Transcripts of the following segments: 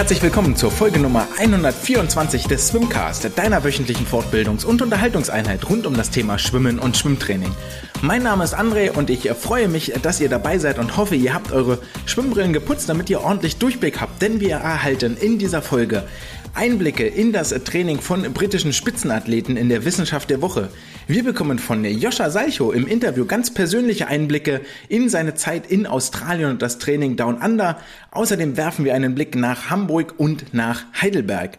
Herzlich willkommen zur Folge Nummer 124 des Swimcast, deiner wöchentlichen Fortbildungs- und Unterhaltungseinheit rund um das Thema Schwimmen und Schwimmtraining. Mein Name ist André und ich freue mich, dass ihr dabei seid und hoffe, ihr habt eure Schwimmbrillen geputzt, damit ihr ordentlich Durchblick habt, denn wir erhalten in dieser Folge Einblicke in das Training von britischen Spitzenathleten in der Wissenschaft der Woche. Wir bekommen von Joscha Salcho im Interview ganz persönliche Einblicke in seine Zeit in Australien und das Training Down Under. Außerdem werfen wir einen Blick nach Hamburg und nach Heidelberg.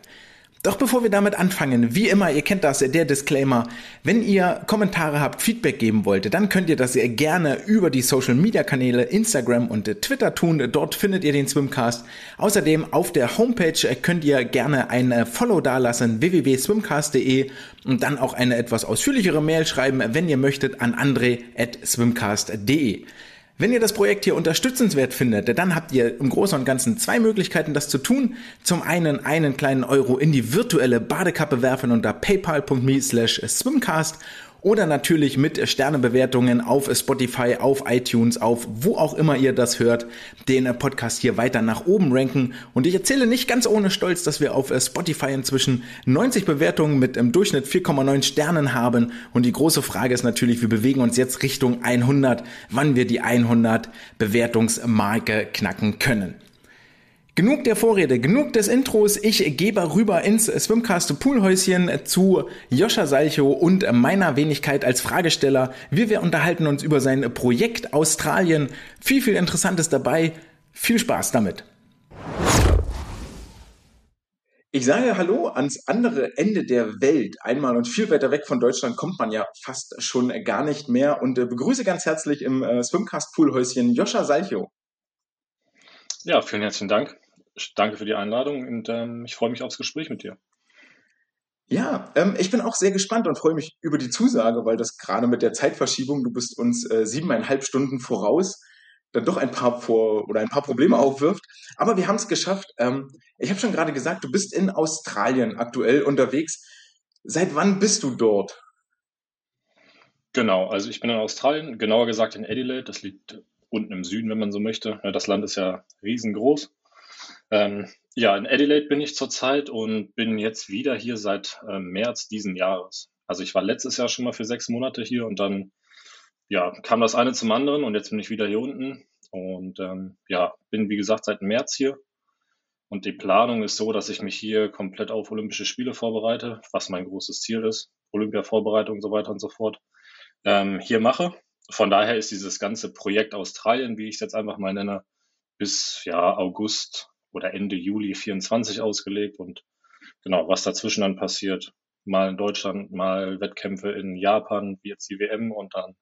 Doch bevor wir damit anfangen, wie immer, ihr kennt das, der Disclaimer, wenn ihr Kommentare habt, Feedback geben wollt, dann könnt ihr das gerne über die Social Media Kanäle Instagram und Twitter tun. Dort findet ihr den Swimcast. Außerdem auf der Homepage könnt ihr gerne ein Follow dalassen, www.swimcast.de und dann auch eine etwas ausführlichere Mail schreiben, wenn ihr möchtet, an andre.swimcast.de. Wenn ihr das Projekt hier unterstützenswert findet, dann habt ihr im Großen und Ganzen zwei Möglichkeiten, das zu tun. Zum einen einen kleinen Euro in die virtuelle Badekappe werfen unter paypal.me slash swimcast oder natürlich mit Sternebewertungen auf Spotify, auf iTunes, auf wo auch immer ihr das hört, den Podcast hier weiter nach oben ranken. Und ich erzähle nicht ganz ohne Stolz, dass wir auf Spotify inzwischen 90 Bewertungen mit im Durchschnitt 4,9 Sternen haben. Und die große Frage ist natürlich, wir bewegen uns jetzt Richtung 100, wann wir die 100 Bewertungsmarke knacken können. Genug der Vorrede, genug des Intros. Ich gebe rüber ins Swimcast Poolhäuschen zu Joscha Salcho und meiner Wenigkeit als Fragesteller. Wir, wir unterhalten uns über sein Projekt Australien. Viel, viel Interessantes dabei. Viel Spaß damit. Ich sage Hallo ans andere Ende der Welt. Einmal und viel weiter weg von Deutschland kommt man ja fast schon gar nicht mehr und äh, begrüße ganz herzlich im äh, Swimcast Poolhäuschen Joscha Salcho. Ja, vielen herzlichen Dank. Danke für die Einladung und ähm, ich freue mich aufs Gespräch mit dir. Ja, ähm, ich bin auch sehr gespannt und freue mich über die Zusage, weil das gerade mit der Zeitverschiebung, du bist uns äh, siebeneinhalb Stunden voraus, dann doch ein paar vor oder ein paar Probleme aufwirft. Aber wir haben es geschafft. Ähm, ich habe schon gerade gesagt, du bist in Australien aktuell unterwegs. Seit wann bist du dort? Genau, also ich bin in Australien, genauer gesagt in Adelaide. Das liegt unten im Süden, wenn man so möchte. Das Land ist ja riesengroß. Ähm, ja, in Adelaide bin ich zurzeit und bin jetzt wieder hier seit äh, März diesen Jahres. Also ich war letztes Jahr schon mal für sechs Monate hier und dann ja, kam das eine zum anderen und jetzt bin ich wieder hier unten und ähm, ja, bin wie gesagt seit März hier. Und die Planung ist so, dass ich mich hier komplett auf Olympische Spiele vorbereite, was mein großes Ziel ist, Olympia-Vorbereitung und so weiter und so fort, ähm, hier mache von daher ist dieses ganze Projekt Australien, wie ich es jetzt einfach mal nenne, bis ja August oder Ende Juli 24 ausgelegt und genau, was dazwischen dann passiert, mal in Deutschland, mal Wettkämpfe in Japan, wie jetzt die WM und dann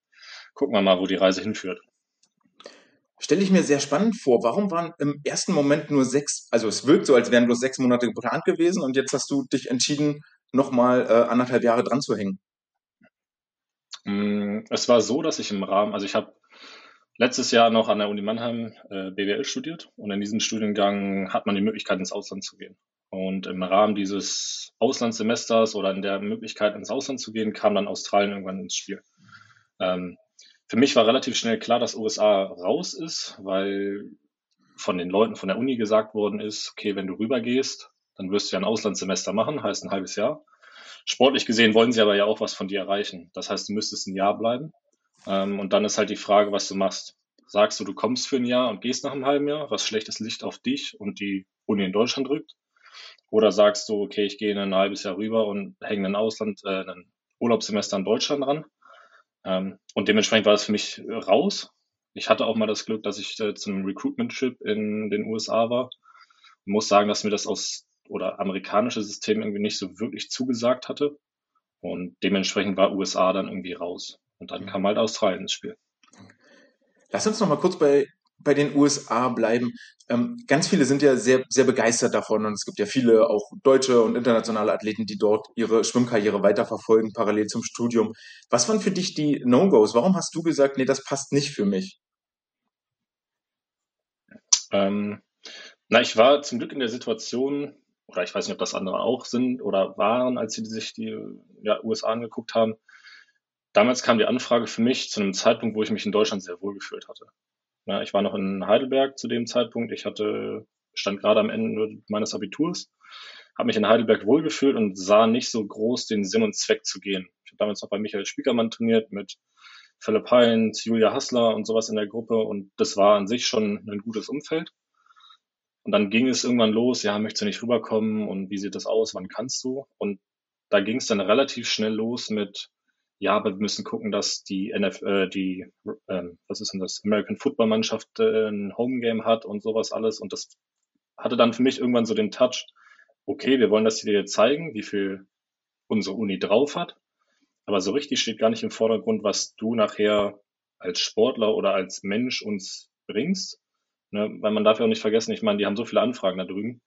gucken wir mal, wo die Reise hinführt. Stelle ich mir sehr spannend vor. Warum waren im ersten Moment nur sechs, also es wirkt so, als wären bloß sechs Monate geplant gewesen und jetzt hast du dich entschieden, nochmal äh, anderthalb Jahre dran zu hängen? Mm, es war so, dass ich im Rahmen, also ich habe letztes Jahr noch an der Uni Mannheim äh, BWL studiert und in diesem Studiengang hat man die Möglichkeit, ins Ausland zu gehen. Und im Rahmen dieses Auslandssemesters oder in der Möglichkeit, ins Ausland zu gehen, kam dann Australien irgendwann ins Spiel. Ähm, für mich war relativ schnell klar, dass USA raus ist, weil von den Leuten von der Uni gesagt worden ist, okay, wenn du rübergehst, dann wirst du ja ein Auslandssemester machen, heißt ein halbes Jahr. Sportlich gesehen wollen sie aber ja auch was von dir erreichen. Das heißt, du müsstest ein Jahr bleiben. Ähm, und dann ist halt die Frage, was du machst. Sagst du, du kommst für ein Jahr und gehst nach einem halben Jahr, was schlechtes Licht auf dich und die Uni in Deutschland drückt? Oder sagst du, okay, ich gehe in ein halbes Jahr rüber und hänge ein Ausland, äh, ein Urlaubssemester in Deutschland ran? Ähm, und dementsprechend war das für mich raus. Ich hatte auch mal das Glück, dass ich äh, zum Recruitment-Trip in den USA war. Ich muss sagen, dass mir das aus oder amerikanische System irgendwie nicht so wirklich zugesagt hatte. Und dementsprechend war USA dann irgendwie raus. Und dann kam halt Australien ins Spiel. Lass uns noch mal kurz bei, bei den USA bleiben. Ähm, ganz viele sind ja sehr, sehr begeistert davon und es gibt ja viele auch deutsche und internationale Athleten, die dort ihre Schwimmkarriere weiterverfolgen, parallel zum Studium. Was waren für dich die No-Gos? Warum hast du gesagt, nee, das passt nicht für mich? Ähm, na, ich war zum Glück in der Situation, oder ich weiß nicht, ob das andere auch sind oder waren, als sie sich die ja, USA angeguckt haben. Damals kam die Anfrage für mich zu einem Zeitpunkt, wo ich mich in Deutschland sehr wohl gefühlt hatte. Ja, ich war noch in Heidelberg zu dem Zeitpunkt. Ich hatte stand gerade am Ende meines Abiturs, habe mich in Heidelberg wohlgefühlt und sah nicht so groß den Sinn und Zweck zu gehen. Ich habe damals noch bei Michael Spiekermann trainiert mit Philipp Heinz, Julia Hassler und sowas in der Gruppe und das war an sich schon ein gutes Umfeld. Und dann ging es irgendwann los, ja, möchtest du nicht rüberkommen und wie sieht das aus, wann kannst du? Und da ging es dann relativ schnell los mit, ja, aber wir müssen gucken, dass die NF, äh, die, äh, was ist denn das, American Football Mannschaft äh, ein Home Game hat und sowas alles. Und das hatte dann für mich irgendwann so den Touch, okay, wir wollen das dir zeigen, wie viel unsere Uni drauf hat. Aber so richtig steht gar nicht im Vordergrund, was du nachher als Sportler oder als Mensch uns bringst. Ne? Weil man darf ja auch nicht vergessen, ich meine, die haben so viele Anfragen da drüben.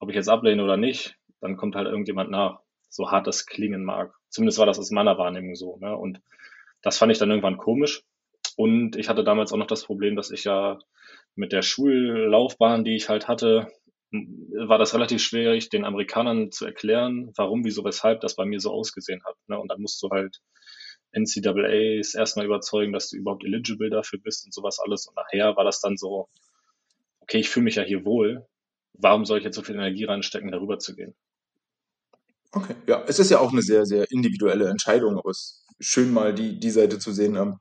Ob ich jetzt ablehne oder nicht, dann kommt halt irgendjemand nach. So hart das klingen mag. Zumindest war das aus meiner Wahrnehmung so. Ne? Und das fand ich dann irgendwann komisch. Und ich hatte damals auch noch das Problem, dass ich ja mit der Schullaufbahn, die ich halt hatte, war das relativ schwierig, den Amerikanern zu erklären, warum, wieso, weshalb das bei mir so ausgesehen hat. Ne? Und dann musst du halt NCAAs erstmal überzeugen, dass du überhaupt eligible dafür bist und sowas alles. Und nachher war das dann so, okay, ich fühle mich ja hier wohl. Warum soll ich jetzt so viel Energie reinstecken, darüber zu gehen? Okay, ja, es ist ja auch eine sehr, sehr individuelle Entscheidung, aber es ist schön mal die, die Seite zu sehen, ähm,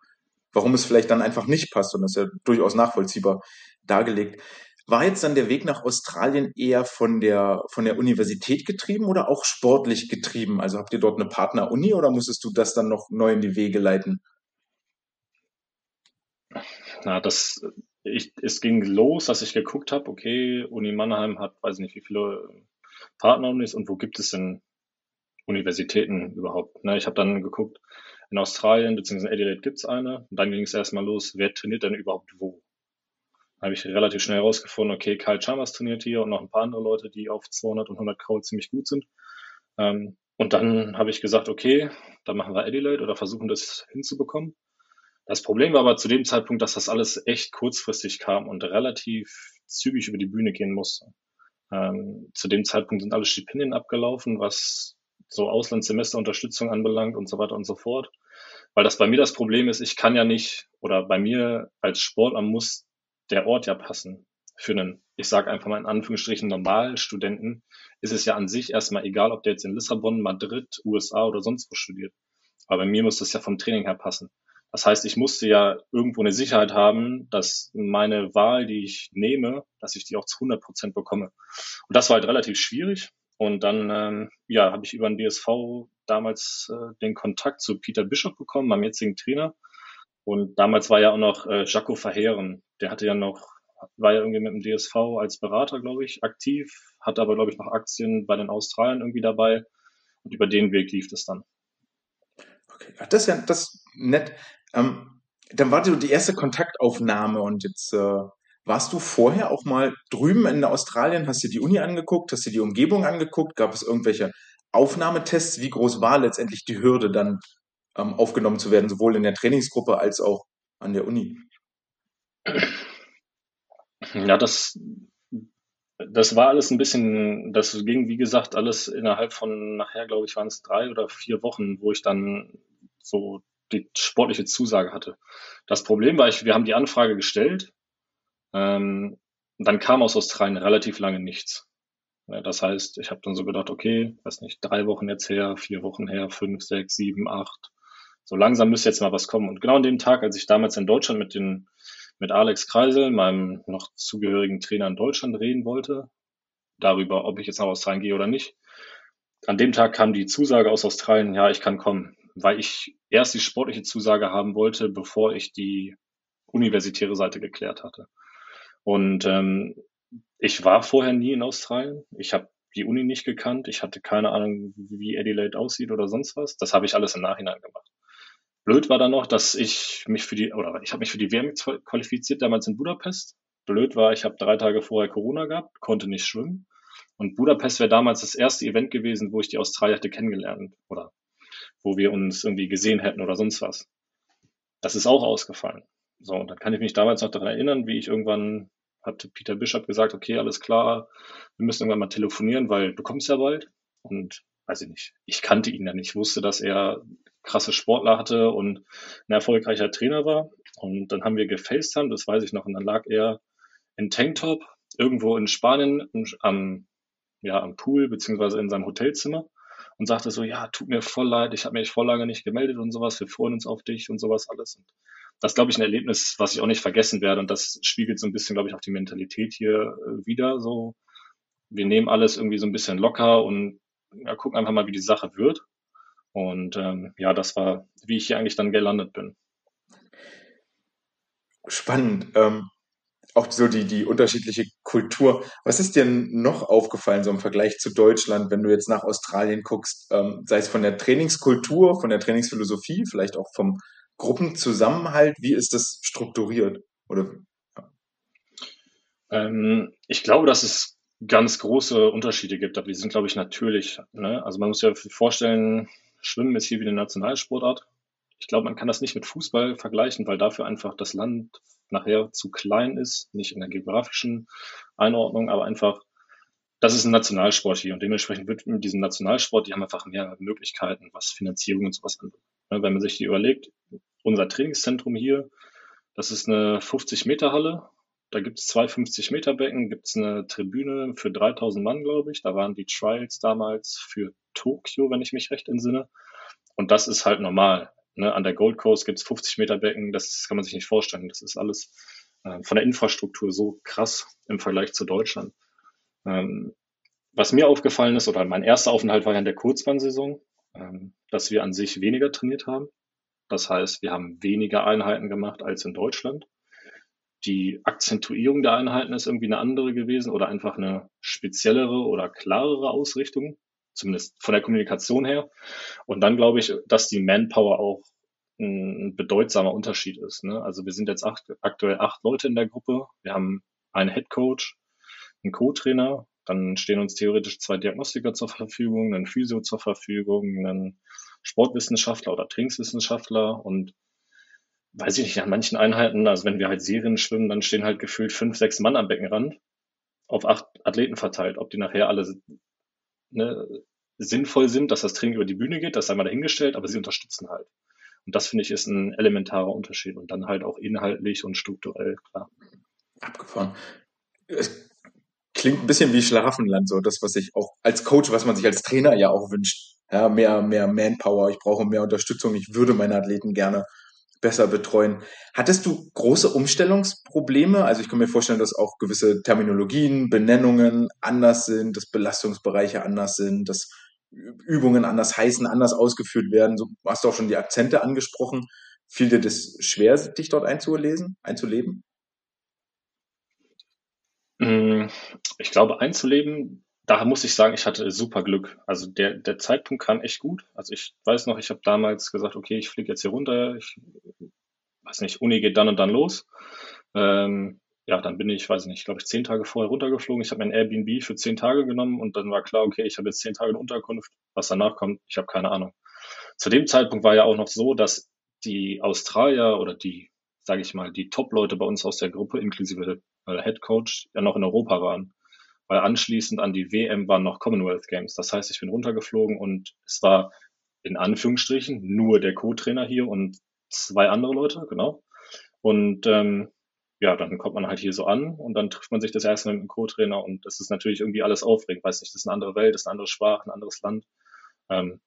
warum es vielleicht dann einfach nicht passt und das ist ja durchaus nachvollziehbar dargelegt. War jetzt dann der Weg nach Australien eher von der, von der Universität getrieben oder auch sportlich getrieben? Also habt ihr dort eine Partneruni oder musstest du das dann noch neu in die Wege leiten? Na, das, ich, es ging los, dass ich geguckt habe, okay, Uni Mannheim hat, weiß nicht, wie viele Partnerunis und wo gibt es denn Universitäten überhaupt? Ne, ich habe dann geguckt, in Australien bzw. Adelaide gibt es eine. Und dann ging es erstmal los, wer trainiert denn überhaupt wo? habe ich relativ schnell herausgefunden, okay, Kyle Chalmers trainiert hier und noch ein paar andere Leute, die auf 200 und 100 Kraul ziemlich gut sind. Ähm, und dann habe ich gesagt, okay, dann machen wir Adelaide oder versuchen das hinzubekommen. Das Problem war aber zu dem Zeitpunkt, dass das alles echt kurzfristig kam und relativ zügig über die Bühne gehen musste. Ähm, zu dem Zeitpunkt sind alle Stipendien abgelaufen, was so Auslandssemesterunterstützung anbelangt und so weiter und so fort. Weil das bei mir das Problem ist, ich kann ja nicht, oder bei mir als Sportler muss der Ort ja passen. Für einen, ich sage einfach mal in Anführungsstrichen, Normalstudenten ist es ja an sich erstmal egal, ob der jetzt in Lissabon, Madrid, USA oder sonst wo studiert. Aber bei mir muss das ja vom Training her passen. Das heißt, ich musste ja irgendwo eine Sicherheit haben, dass meine Wahl, die ich nehme, dass ich die auch zu 100 Prozent bekomme. Und das war halt relativ schwierig. Und dann ähm, ja, habe ich über den DSV damals äh, den Kontakt zu Peter Bischof bekommen, meinem jetzigen Trainer. Und damals war ja auch noch äh, Jaco Verheeren. Der hatte ja noch, war ja irgendwie mit dem DSV als Berater, glaube ich, aktiv, hatte aber, glaube ich, noch Aktien bei den Australien irgendwie dabei. Und über den Weg lief das dann. Okay, das ist ja das ist nett. Ähm, dann war so die erste Kontaktaufnahme und jetzt äh, warst du vorher auch mal drüben in Australien, hast dir die Uni angeguckt, hast dir die Umgebung angeguckt, gab es irgendwelche Aufnahmetests? Wie groß war letztendlich die Hürde dann ähm, aufgenommen zu werden, sowohl in der Trainingsgruppe als auch an der Uni? Ja, das, das war alles ein bisschen, das ging, wie gesagt, alles innerhalb von nachher, glaube ich, waren es drei oder vier Wochen, wo ich dann so die sportliche Zusage hatte. Das Problem war, ich, wir haben die Anfrage gestellt, ähm, dann kam aus Australien relativ lange nichts. Ja, das heißt, ich habe dann so gedacht, okay, weiß nicht, drei Wochen jetzt her, vier Wochen her, fünf, sechs, sieben, acht, so langsam müsste jetzt mal was kommen. Und genau an dem Tag, als ich damals in Deutschland mit den, mit Alex Kreisel, meinem noch zugehörigen Trainer in Deutschland reden wollte, darüber, ob ich jetzt nach Australien gehe oder nicht, an dem Tag kam die Zusage aus Australien, ja, ich kann kommen, weil ich erst die sportliche Zusage haben wollte, bevor ich die universitäre Seite geklärt hatte. Und ähm, ich war vorher nie in Australien. Ich habe die Uni nicht gekannt. Ich hatte keine Ahnung, wie Adelaide aussieht oder sonst was. Das habe ich alles im Nachhinein gemacht. Blöd war dann noch, dass ich mich für die, oder ich habe mich für die WM qualifiziert, damals in Budapest. Blöd war, ich habe drei Tage vorher Corona gehabt, konnte nicht schwimmen. Und Budapest wäre damals das erste Event gewesen, wo ich die Australier hätte kennengelernt oder wo wir uns irgendwie gesehen hätten oder sonst was. Das ist auch ausgefallen. So, und dann kann ich mich damals noch daran erinnern, wie ich irgendwann hatte Peter Bishop gesagt, okay, alles klar, wir müssen irgendwann mal telefonieren, weil du kommst ja bald. Und weiß ich nicht, ich kannte ihn ja nicht, wusste, dass er krasse Sportler hatte und ein erfolgreicher Trainer war. Und dann haben wir gefacetimed, das weiß ich noch, und dann lag er in Tanktop irgendwo in Spanien am, ja, am Pool beziehungsweise in seinem Hotelzimmer und sagte so, ja, tut mir voll leid, ich habe mich voll lange nicht gemeldet und sowas, wir freuen uns auf dich und sowas alles. Und das glaube ich, ein Erlebnis, was ich auch nicht vergessen werde und das spiegelt so ein bisschen, glaube ich, auch die Mentalität hier äh, wieder. So, wir nehmen alles irgendwie so ein bisschen locker und ja, gucken einfach mal, wie die Sache wird. Und ähm, ja, das war, wie ich hier eigentlich dann gelandet bin. Spannend. Ähm, auch so die, die unterschiedliche Kultur. Was ist dir noch aufgefallen, so im Vergleich zu Deutschland, wenn du jetzt nach Australien guckst, ähm, sei es von der Trainingskultur, von der Trainingsphilosophie, vielleicht auch vom Gruppenzusammenhalt? Wie ist das strukturiert? Oder, ähm, ich glaube, dass es ganz große Unterschiede gibt, aber die sind, glaube ich, natürlich. Ne? Also man muss ja vorstellen, Schwimmen ist hier wie eine Nationalsportart. Ich glaube, man kann das nicht mit Fußball vergleichen, weil dafür einfach das Land nachher zu klein ist, nicht in der geografischen Einordnung, aber einfach, das ist ein Nationalsport hier und dementsprechend wird mit diesem Nationalsport, die haben einfach mehr Möglichkeiten, was Finanzierung und sowas angeht. Ne, wenn man sich die überlegt, unser Trainingszentrum hier, das ist eine 50 Meter Halle, da gibt es zwei 50 Meter Becken, gibt es eine Tribüne für 3000 Mann, glaube ich. Da waren die Trials damals für Tokio, wenn ich mich recht entsinne. Und das ist halt normal. Ne? An der Gold Coast gibt es 50 Meter Becken, das kann man sich nicht vorstellen. Das ist alles äh, von der Infrastruktur so krass im Vergleich zu Deutschland. Ähm, was mir aufgefallen ist, oder mein erster Aufenthalt war ja in der Kurzbahnsaison, ähm, dass wir an sich weniger trainiert haben. Das heißt, wir haben weniger Einheiten gemacht als in Deutschland. Die Akzentuierung der Einheiten ist irgendwie eine andere gewesen oder einfach eine speziellere oder klarere Ausrichtung zumindest von der Kommunikation her. Und dann glaube ich, dass die Manpower auch ein bedeutsamer Unterschied ist. Ne? Also wir sind jetzt acht, aktuell acht Leute in der Gruppe. Wir haben einen Head Coach, einen Co-Trainer, dann stehen uns theoretisch zwei Diagnostiker zur Verfügung, einen Physio zur Verfügung, einen Sportwissenschaftler oder Trainingswissenschaftler und weiß ich nicht, an manchen Einheiten, also wenn wir halt Serien schwimmen, dann stehen halt gefühlt fünf, sechs Mann am Beckenrand auf acht Athleten verteilt. Ob die nachher alle ne, sinnvoll sind, dass das Training über die Bühne geht, das sei mal dahingestellt, aber sie unterstützen halt. Und das finde ich ist ein elementarer Unterschied und dann halt auch inhaltlich und strukturell, klar. Abgefahren. Es klingt ein bisschen wie Schlafenland, so das, was ich auch als Coach, was man sich als Trainer ja auch wünscht. Ja, mehr, mehr Manpower, ich brauche mehr Unterstützung, ich würde meine Athleten gerne besser betreuen. Hattest du große Umstellungsprobleme? Also ich kann mir vorstellen, dass auch gewisse Terminologien, Benennungen anders sind, dass Belastungsbereiche anders sind, dass Übungen anders heißen, anders ausgeführt werden. So hast du auch schon die Akzente angesprochen. Fiel dir das schwer, dich dort einzulesen, einzuleben? Mm, ich glaube, einzuleben da muss ich sagen, ich hatte super Glück. Also der, der Zeitpunkt kam echt gut. Also ich weiß noch, ich habe damals gesagt, okay, ich fliege jetzt hier runter. Ich weiß nicht, Uni geht dann und dann los. Ähm, ja, dann bin ich, weiß nicht, glaube ich, zehn Tage vorher runtergeflogen. Ich habe mein Airbnb für zehn Tage genommen und dann war klar, okay, ich habe jetzt zehn Tage in Unterkunft. Was danach kommt, ich habe keine Ahnung. Zu dem Zeitpunkt war ja auch noch so, dass die Australier oder die, sage ich mal, die Top-Leute bei uns aus der Gruppe, inklusive äh, Head Coach, ja noch in Europa waren weil anschließend an die WM waren noch Commonwealth Games. Das heißt, ich bin runtergeflogen und es war in Anführungsstrichen nur der Co-Trainer hier und zwei andere Leute, genau. Und ähm, ja, dann kommt man halt hier so an und dann trifft man sich das erste Mal mit dem Co-Trainer und das ist natürlich irgendwie alles aufregend. Weiß nicht, das ist eine andere Welt, das ist eine andere Sprache, ein anderes Land. Ähm,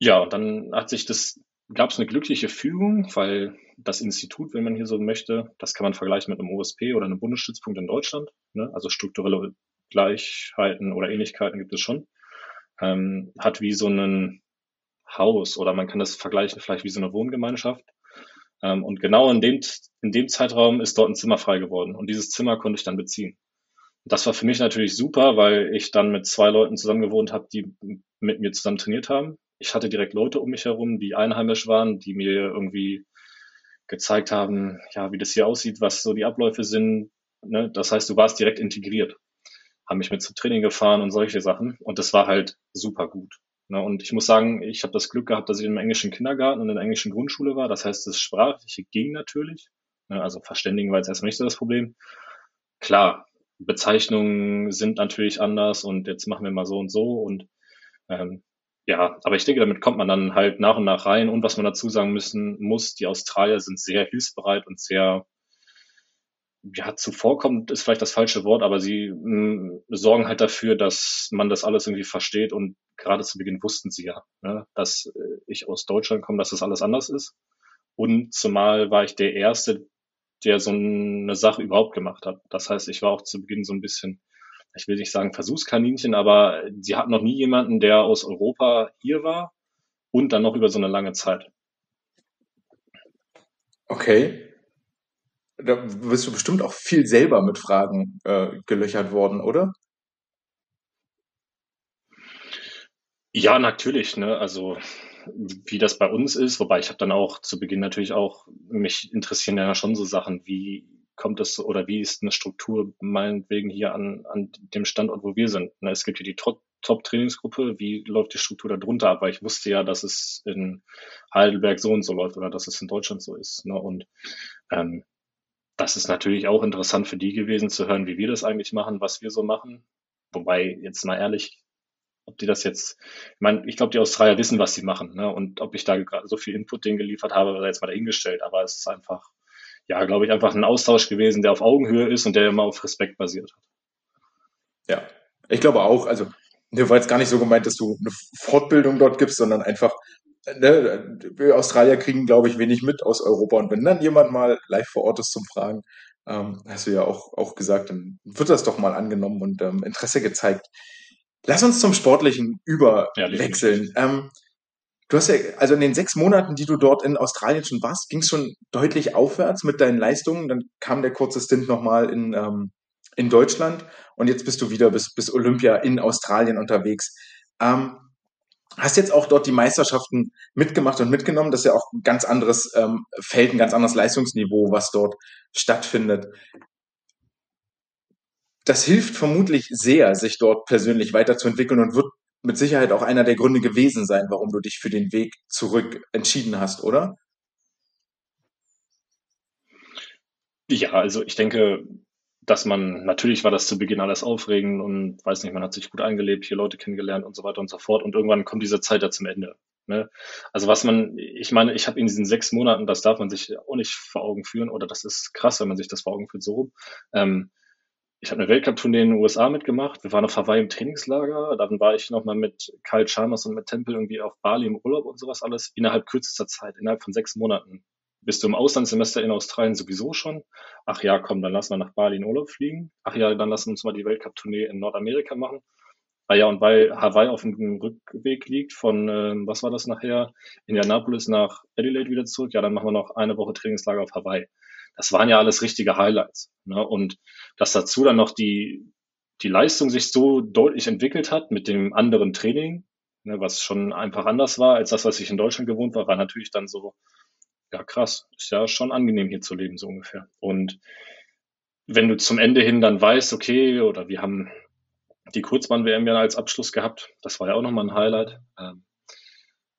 ja, und dann hat sich das gab es eine glückliche Fügung, weil das Institut, wenn man hier so möchte, das kann man vergleichen mit einem OSP oder einem Bundesstützpunkt in Deutschland. Ne? Also strukturelle Gleichheiten oder Ähnlichkeiten gibt es schon. Ähm, hat wie so ein Haus oder man kann das vergleichen vielleicht wie so eine Wohngemeinschaft. Ähm, und genau in dem, in dem Zeitraum ist dort ein Zimmer frei geworden und dieses Zimmer konnte ich dann beziehen. Das war für mich natürlich super, weil ich dann mit zwei Leuten zusammen gewohnt habe, die mit mir zusammen trainiert haben ich hatte direkt Leute um mich herum, die einheimisch waren, die mir irgendwie gezeigt haben, ja, wie das hier aussieht, was so die Abläufe sind. Ne? Das heißt, du warst direkt integriert, haben mich mit zum Training gefahren und solche Sachen. Und das war halt super gut. Ne? Und ich muss sagen, ich habe das Glück gehabt, dass ich im englischen Kindergarten und in der englischen Grundschule war. Das heißt, das Sprachliche ging natürlich. Ne? Also Verständigen war jetzt erstmal nicht so das Problem. Klar, Bezeichnungen sind natürlich anders und jetzt machen wir mal so und so und ähm, ja, aber ich denke, damit kommt man dann halt nach und nach rein. Und was man dazu sagen müssen muss, die Australier sind sehr hilfsbereit und sehr, ja, zuvorkommt ist vielleicht das falsche Wort, aber sie mh, mm, sorgen halt dafür, dass man das alles irgendwie versteht und gerade zu Beginn wussten sie ja, ne, dass äh, ich aus Deutschland komme, dass das alles anders ist. Und zumal war ich der Erste, der so eine Sache überhaupt gemacht hat. Das heißt, ich war auch zu Beginn so ein bisschen, ich will nicht sagen Versuchskaninchen, aber sie hatten noch nie jemanden, der aus Europa hier war und dann noch über so eine lange Zeit. Okay. Da bist du bestimmt auch viel selber mit Fragen äh, gelöchert worden, oder? Ja, natürlich. Ne? Also wie das bei uns ist, wobei ich habe dann auch zu Beginn natürlich auch, mich interessieren ja schon so Sachen, wie kommt es oder wie ist eine Struktur meinetwegen hier an, an dem Standort, wo wir sind. Ne? Es gibt hier die Top-Trainingsgruppe, wie läuft die Struktur da drunter ab? Weil ich wusste ja, dass es in Heidelberg so und so läuft oder dass es in Deutschland so ist. Ne? Und ähm, das ist natürlich auch interessant für die gewesen zu hören, wie wir das eigentlich machen, was wir so machen. Wobei, jetzt mal ehrlich, ob die das jetzt, ich meine, ich glaube, die Australier wissen, was sie machen, ne? Und ob ich da so viel Input denen geliefert habe, war jetzt mal dahingestellt. Aber es ist einfach, ja, glaube ich, einfach ein Austausch gewesen, der auf Augenhöhe ist und der immer auf Respekt basiert hat. Ja, ich glaube auch. Also, mir war jetzt gar nicht so gemeint, dass du eine Fortbildung dort gibst, sondern einfach, ne, wir Australier kriegen, glaube ich, wenig mit aus Europa. Und wenn dann jemand mal live vor Ort ist zum Fragen, ähm, hast du ja auch, auch gesagt, dann wird das doch mal angenommen und ähm, Interesse gezeigt. Lass uns zum Sportlichen überwechseln. Ja, ähm, du hast ja, also in den sechs Monaten, die du dort in Australien schon warst, ging es schon deutlich aufwärts mit deinen Leistungen. Dann kam der kurze Stint nochmal in, ähm, in Deutschland und jetzt bist du wieder bis, bis Olympia in Australien unterwegs. Ähm, hast jetzt auch dort die Meisterschaften mitgemacht und mitgenommen. Das ist ja auch ein ganz anderes ähm, Feld, ein ganz anderes Leistungsniveau, was dort stattfindet. Das hilft vermutlich sehr, sich dort persönlich weiterzuentwickeln und wird mit Sicherheit auch einer der Gründe gewesen sein, warum du dich für den Weg zurück entschieden hast, oder? Ja, also ich denke, dass man, natürlich war das zu Beginn alles aufregend und weiß nicht, man hat sich gut eingelebt, hier Leute kennengelernt und so weiter und so fort und irgendwann kommt diese Zeit ja zum Ende. Ne? Also was man, ich meine, ich habe in diesen sechs Monaten, das darf man sich auch nicht vor Augen führen oder das ist krass, wenn man sich das vor Augen führt, so rum. Ähm, ich habe eine Weltcup-Tournee in den USA mitgemacht. Wir waren auf Hawaii im Trainingslager. Dann war ich nochmal mit Kyle Chalmers und mit Temple irgendwie auf Bali im Urlaub und sowas alles. Innerhalb kürzester Zeit, innerhalb von sechs Monaten. Bist du im Auslandssemester in Australien sowieso schon? Ach ja, komm, dann lass mal nach Bali in Urlaub fliegen. Ach ja, dann lass uns mal die Weltcup-Tournee in Nordamerika machen. Ah ja, und weil Hawaii auf dem Rückweg liegt von, äh, was war das nachher, Indianapolis nach Adelaide wieder zurück, ja, dann machen wir noch eine Woche Trainingslager auf Hawaii das waren ja alles richtige Highlights. Ne? Und dass dazu dann noch die, die Leistung sich so deutlich entwickelt hat mit dem anderen Training, ne, was schon einfach anders war als das, was ich in Deutschland gewohnt war, war natürlich dann so, ja krass, ist ja schon angenehm hier zu leben, so ungefähr. Und wenn du zum Ende hin dann weißt, okay, oder wir haben die Kurzbahn-WM ja als Abschluss gehabt, das war ja auch nochmal ein Highlight. Ähm,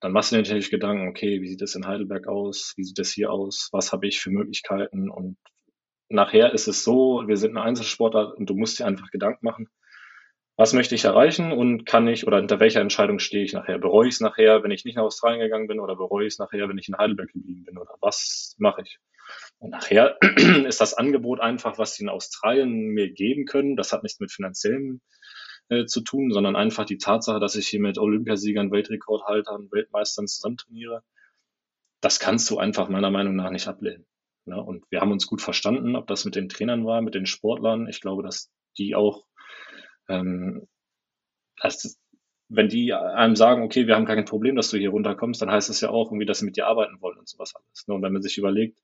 dann machst du dir natürlich Gedanken, okay, wie sieht das in Heidelberg aus? Wie sieht das hier aus? Was habe ich für Möglichkeiten? Und nachher ist es so, wir sind ein Einzelsportler und du musst dir einfach Gedanken machen, was möchte ich erreichen und kann ich oder hinter welcher Entscheidung stehe ich nachher? Bereue ich es nachher, wenn ich nicht nach Australien gegangen bin oder bereue ich es nachher, wenn ich in Heidelberg geblieben bin oder was mache ich? Und nachher ist das Angebot einfach, was sie in Australien mir geben können. Das hat nichts mit finanziellen äh, zu tun, sondern einfach die Tatsache, dass ich hier mit Olympiasiegern, Weltrekordhaltern, Weltmeistern zusammen trainiere, das kannst du einfach meiner Meinung nach nicht ablehnen. Ne? Und wir haben uns gut verstanden, ob das mit den Trainern war, mit den Sportlern. Ich glaube, dass die auch, ähm, als, wenn die einem sagen, okay, wir haben kein Problem, dass du hier runterkommst, dann heißt es ja auch irgendwie, dass sie mit dir arbeiten wollen und sowas alles. Ne? Und wenn man sich überlegt,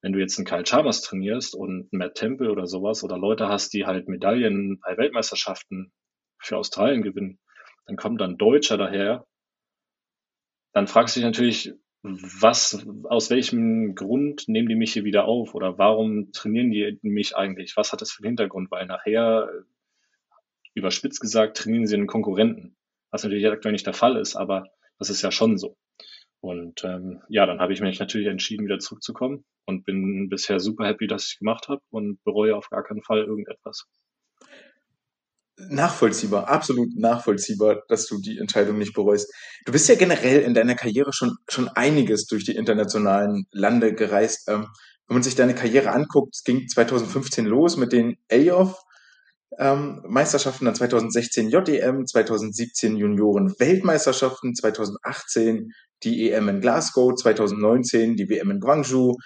wenn du jetzt einen Kyle Chalmers trainierst und Matt Temple oder sowas oder Leute hast, die halt Medaillen bei Weltmeisterschaften für Australien gewinnen, dann kommt dann Deutscher daher, dann fragst du dich natürlich, was, aus welchem Grund nehmen die mich hier wieder auf oder warum trainieren die mich eigentlich? Was hat das für einen Hintergrund? Weil nachher, überspitzt gesagt, trainieren sie einen Konkurrenten, was natürlich aktuell nicht der Fall ist, aber das ist ja schon so. Und ähm, ja, dann habe ich mich natürlich entschieden, wieder zurückzukommen und bin bisher super happy, dass ich gemacht habe und bereue auf gar keinen Fall irgendetwas. Nachvollziehbar, absolut nachvollziehbar, dass du die Entscheidung nicht bereust. Du bist ja generell in deiner Karriere schon, schon einiges durch die internationalen Lande gereist. Ähm, wenn man sich deine Karriere anguckt, es ging 2015 los mit den A-Off, ähm, Meisterschaften, dann 2016 JEM, 2017 Junioren Weltmeisterschaften, 2018 die EM in Glasgow, 2019 die WM in Guangzhou,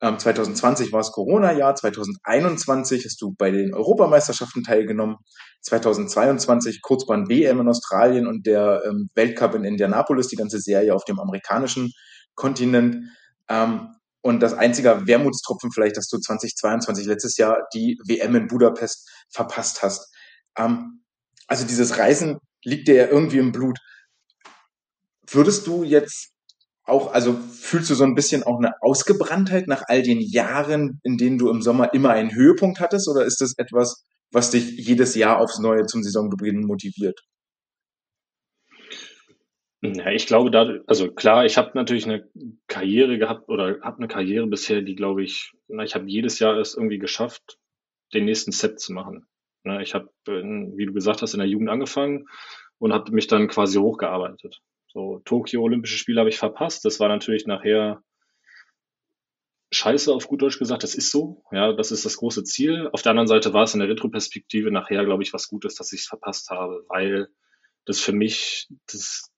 ähm, 2020 war es Corona-Jahr, 2021 hast du bei den Europameisterschaften teilgenommen, 2022 Kurzbahn-WM in Australien und der ähm, Weltcup in Indianapolis, die ganze Serie auf dem amerikanischen Kontinent. Ähm, und das einzige Wermutstropfen vielleicht, dass du 2022 letztes Jahr die WM in Budapest verpasst hast. Ähm, also dieses Reisen liegt dir ja irgendwie im Blut. Würdest du jetzt auch, also fühlst du so ein bisschen auch eine Ausgebranntheit nach all den Jahren, in denen du im Sommer immer einen Höhepunkt hattest? Oder ist das etwas, was dich jedes Jahr aufs Neue zum Saisonbeginn motiviert? Ja, ich glaube, da, also klar, ich habe natürlich eine Karriere gehabt oder habe eine Karriere bisher, die glaube ich, na, ich habe jedes Jahr es irgendwie geschafft, den nächsten Step zu machen. Na, ich habe, wie du gesagt hast, in der Jugend angefangen und habe mich dann quasi hochgearbeitet. So Tokio Olympische Spiele habe ich verpasst. Das war natürlich nachher scheiße auf gut Deutsch gesagt. Das ist so. Ja, das ist das große Ziel. Auf der anderen Seite war es in der Retroperspektive nachher, glaube ich, was Gutes, dass ich es verpasst habe, weil das für mich das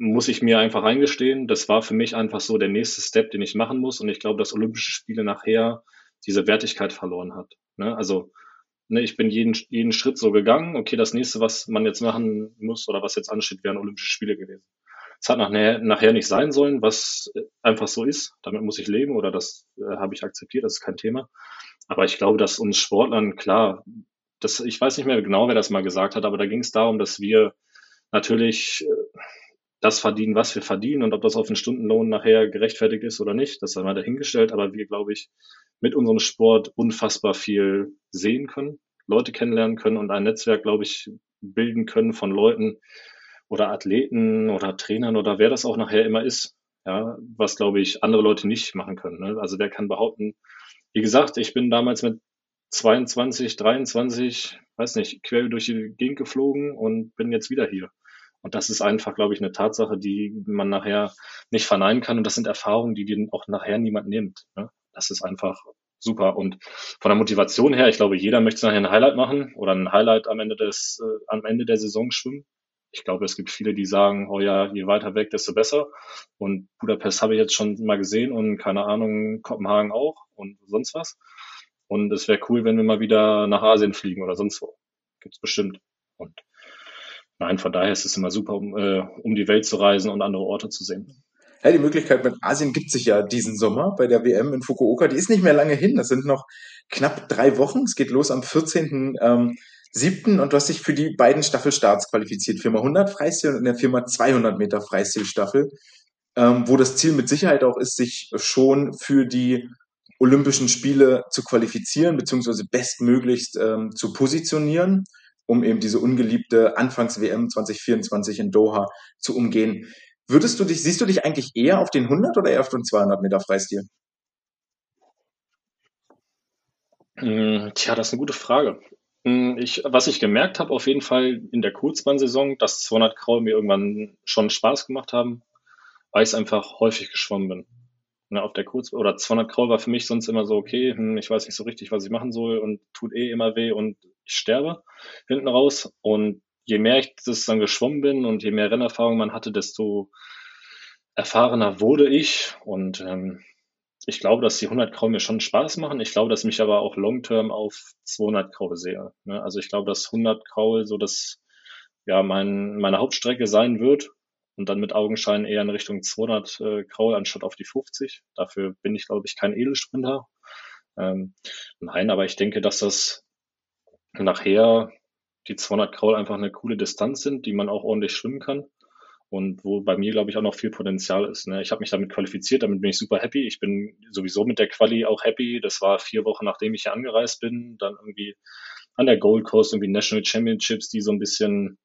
muss ich mir einfach eingestehen, das war für mich einfach so der nächste Step, den ich machen muss. Und ich glaube, dass Olympische Spiele nachher diese Wertigkeit verloren hat. Ne? Also ne, ich bin jeden, jeden Schritt so gegangen, okay, das nächste, was man jetzt machen muss oder was jetzt ansteht, wären Olympische Spiele gewesen. Es hat nachher, nachher nicht sein sollen, was einfach so ist. Damit muss ich leben oder das äh, habe ich akzeptiert, das ist kein Thema. Aber ich glaube, dass uns Sportlern, klar, das, ich weiß nicht mehr genau, wer das mal gesagt hat, aber da ging es darum, dass wir natürlich äh, das verdienen, was wir verdienen und ob das auf den Stundenlohn nachher gerechtfertigt ist oder nicht, das sei mal dahingestellt. Aber wir, glaube ich, mit unserem Sport unfassbar viel sehen können, Leute kennenlernen können und ein Netzwerk, glaube ich, bilden können von Leuten oder Athleten oder Trainern oder wer das auch nachher immer ist. Ja, was, glaube ich, andere Leute nicht machen können. Ne? Also wer kann behaupten, wie gesagt, ich bin damals mit 22, 23, weiß nicht, quer durch die Gegend geflogen und bin jetzt wieder hier. Und das ist einfach, glaube ich, eine Tatsache, die man nachher nicht verneinen kann. Und das sind Erfahrungen, die dir auch nachher niemand nimmt. Ne? Das ist einfach super. Und von der Motivation her, ich glaube, jeder möchte nachher ein Highlight machen oder ein Highlight am Ende des, äh, am Ende der Saison schwimmen. Ich glaube, es gibt viele, die sagen, oh ja, je weiter weg, desto besser. Und Budapest habe ich jetzt schon mal gesehen und keine Ahnung, Kopenhagen auch und sonst was. Und es wäre cool, wenn wir mal wieder nach Asien fliegen oder sonst wo. Gibt's bestimmt. Und Nein, von daher ist es immer super, um, äh, um die Welt zu reisen und andere Orte zu sehen. Ja, die Möglichkeit mit Asien gibt sich ja diesen Sommer bei der WM in Fukuoka. Die ist nicht mehr lange hin. Das sind noch knapp drei Wochen. Es geht los am 14. Ähm, 7. und du hast dich für die beiden Staffelstarts qualifiziert. Firma 100 Freistil und in der Firma 200 Meter Freistilstaffel, ähm, wo das Ziel mit Sicherheit auch ist, sich schon für die Olympischen Spiele zu qualifizieren, beziehungsweise bestmöglichst ähm, zu positionieren um eben diese ungeliebte Anfangs-WM 2024 in Doha zu umgehen. Würdest du dich, siehst du dich eigentlich eher auf den 100 oder eher auf den 200 Meter Freistil? Hm, tja, das ist eine gute Frage. Hm, ich, was ich gemerkt habe, auf jeden Fall in der Kurzbahnsaison, dass 200 Kraul mir irgendwann schon Spaß gemacht haben, weil ich einfach häufig geschwommen bin ne, auf der Kurz- oder 200 Kraul war für mich sonst immer so, okay, hm, ich weiß nicht so richtig, was ich machen soll und tut eh immer weh und ich sterbe hinten raus. Und je mehr ich das dann geschwommen bin und je mehr Rennerfahrung man hatte, desto erfahrener wurde ich und ähm, ich glaube, dass die 100 Kraul mir schon Spaß machen. Ich glaube, dass mich aber auch long-term auf 200 Kraul sehe. Ne? Also ich glaube, dass 100 Kraul so das ja mein, meine Hauptstrecke sein wird und dann mit Augenschein eher in Richtung 200 äh, Kraul anstatt auf die 50. Dafür bin ich, glaube ich, kein Edelsprinter. Ähm, nein, aber ich denke, dass das nachher die 200 Kraul einfach eine coole Distanz sind, die man auch ordentlich schwimmen kann und wo bei mir, glaube ich, auch noch viel Potenzial ist. Ne? Ich habe mich damit qualifiziert, damit bin ich super happy. Ich bin sowieso mit der Quali auch happy. Das war vier Wochen, nachdem ich hier angereist bin, dann irgendwie an der Gold Coast irgendwie National Championships, die so ein bisschen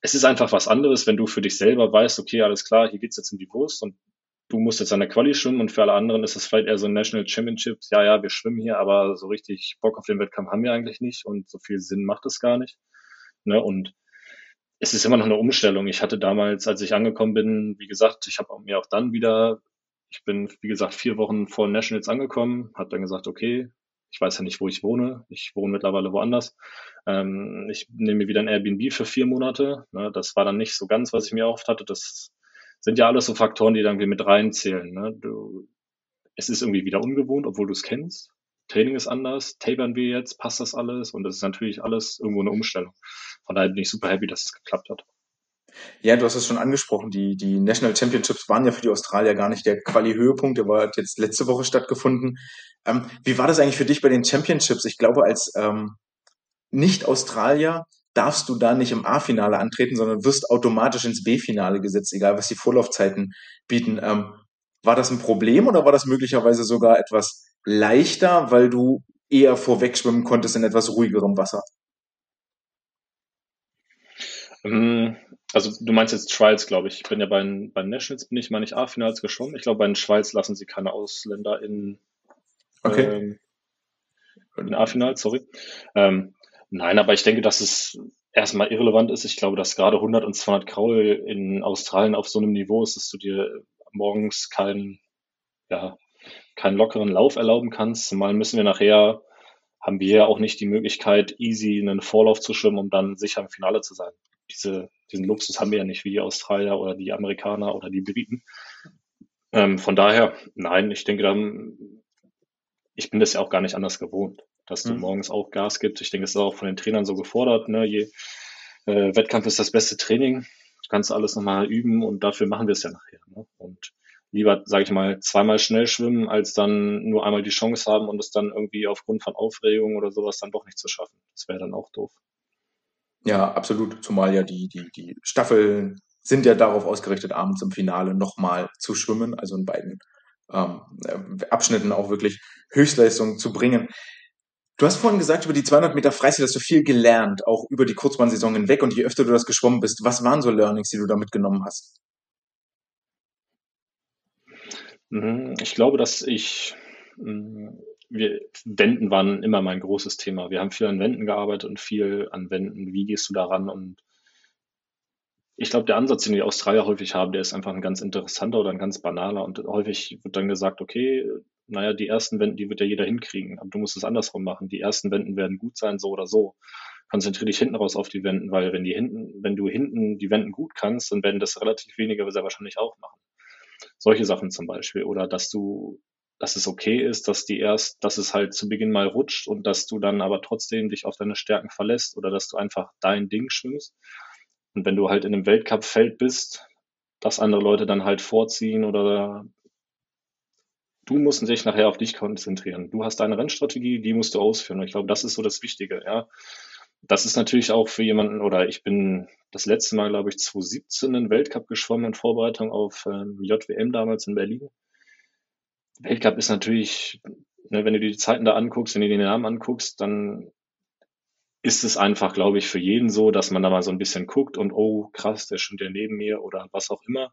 es ist einfach was anderes, wenn du für dich selber weißt, okay, alles klar, hier geht's jetzt um die Wurst und du musst jetzt an der Quali schwimmen und für alle anderen ist das vielleicht eher so ein National Championships. Ja, ja, wir schwimmen hier, aber so richtig Bock auf den Wettkampf haben wir eigentlich nicht und so viel Sinn macht es gar nicht. Ne? Und es ist immer noch eine Umstellung. Ich hatte damals, als ich angekommen bin, wie gesagt, ich habe mir auch dann wieder Ich bin, wie gesagt, vier Wochen vor Nationals angekommen, habe dann gesagt, okay, ich weiß ja nicht, wo ich wohne. Ich wohne mittlerweile woanders. Ähm, ich nehme mir wieder ein Airbnb für vier Monate. Ne, das war dann nicht so ganz, was ich mir erhofft hatte. Das sind ja alles so Faktoren, die dann mit reinzählen. Ne? Du, es ist irgendwie wieder ungewohnt, obwohl du es kennst. Training ist anders, tapern wir jetzt, passt das alles? Und das ist natürlich alles irgendwo eine Umstellung. Von daher bin ich super happy, dass es geklappt hat. Ja, du hast es schon angesprochen. Die, die National Championships waren ja für die Australier gar nicht der Quali-Höhepunkt. Der war jetzt letzte Woche stattgefunden. Ähm, wie war das eigentlich für dich bei den Championships? Ich glaube, als ähm, Nicht-Australier darfst du da nicht im A-Finale antreten, sondern wirst automatisch ins B-Finale gesetzt, egal was die Vorlaufzeiten bieten. Ähm, war das ein Problem oder war das möglicherweise sogar etwas leichter, weil du eher vorwegschwimmen konntest in etwas ruhigerem Wasser? Ähm, also du meinst jetzt Trials, glaube ich. Ich bin ja bei den, bei Nationals, bin ich mal nicht A-Finals geschwommen. Ich glaube, bei den Trials lassen sie keine Ausländer in, okay. ähm, in A-Finals, sorry. Ähm, nein, aber ich denke, dass es erstmal irrelevant ist. Ich glaube, dass gerade 100 und 200 Kraul in Australien auf so einem Niveau ist, dass du dir morgens keinen, ja, keinen lockeren Lauf erlauben kannst. Zumal müssen wir nachher, haben wir ja auch nicht die Möglichkeit, easy einen Vorlauf zu schwimmen, um dann sicher im Finale zu sein diese, diesen Luxus haben wir ja nicht wie die Australier oder die Amerikaner oder die Briten. Ähm, von daher, nein, ich denke dann, ich bin das ja auch gar nicht anders gewohnt, dass du mhm. morgens auch Gas gibst. Ich denke, es ist auch von den Trainern so gefordert. Ne? Je, äh, Wettkampf ist das beste Training. Du kannst alles nochmal üben und dafür machen wir es ja nachher. Ne? Und lieber, sage ich mal, zweimal schnell schwimmen, als dann nur einmal die Chance haben und es dann irgendwie aufgrund von Aufregung oder sowas dann doch nicht zu schaffen. Das wäre dann auch doof. Ja, absolut. Zumal ja die, die, die Staffeln sind ja darauf ausgerichtet, abends im Finale nochmal zu schwimmen, also in beiden ähm, äh, Abschnitten auch wirklich Höchstleistung zu bringen. Du hast vorhin gesagt, über die 200 Meter Freistil hast du viel gelernt, auch über die Kurzbahnsaison hinweg und je öfter du das geschwommen bist, was waren so Learnings, die du da mitgenommen hast? Mhm, ich glaube, dass ich mm, wir, Wänden waren immer mein großes Thema. Wir haben viel an Wänden gearbeitet und viel an Wänden. Wie gehst du daran? Und ich glaube, der Ansatz, den die Australier häufig haben, der ist einfach ein ganz interessanter oder ein ganz banaler. Und häufig wird dann gesagt, okay, naja, die ersten Wänden, die wird ja jeder hinkriegen. Aber du musst es andersrum machen. Die ersten Wänden werden gut sein, so oder so. Konzentriere dich hinten raus auf die Wänden, weil wenn die hinten, wenn du hinten die Wänden gut kannst, dann werden das relativ weniger sehr wahrscheinlich auch machen. Solche Sachen zum Beispiel. Oder dass du dass es okay ist, dass die erst, dass es halt zu Beginn mal rutscht und dass du dann aber trotzdem dich auf deine Stärken verlässt oder dass du einfach dein Ding schwimmst. Und wenn du halt in einem Weltcup-Feld bist, dass andere Leute dann halt vorziehen oder du musst dich nachher auf dich konzentrieren. Du hast deine Rennstrategie, die musst du ausführen. Und ich glaube, das ist so das Wichtige, ja. Das ist natürlich auch für jemanden, oder ich bin das letzte Mal, glaube ich, 2017 einen Weltcup geschwommen in Vorbereitung auf ähm, JWM damals in Berlin. Weltcup ist natürlich, ne, wenn du dir die Zeiten da anguckst, wenn du dir den Namen anguckst, dann ist es einfach, glaube ich, für jeden so, dass man da mal so ein bisschen guckt und oh, krass, der stimmt ja neben mir oder was auch immer.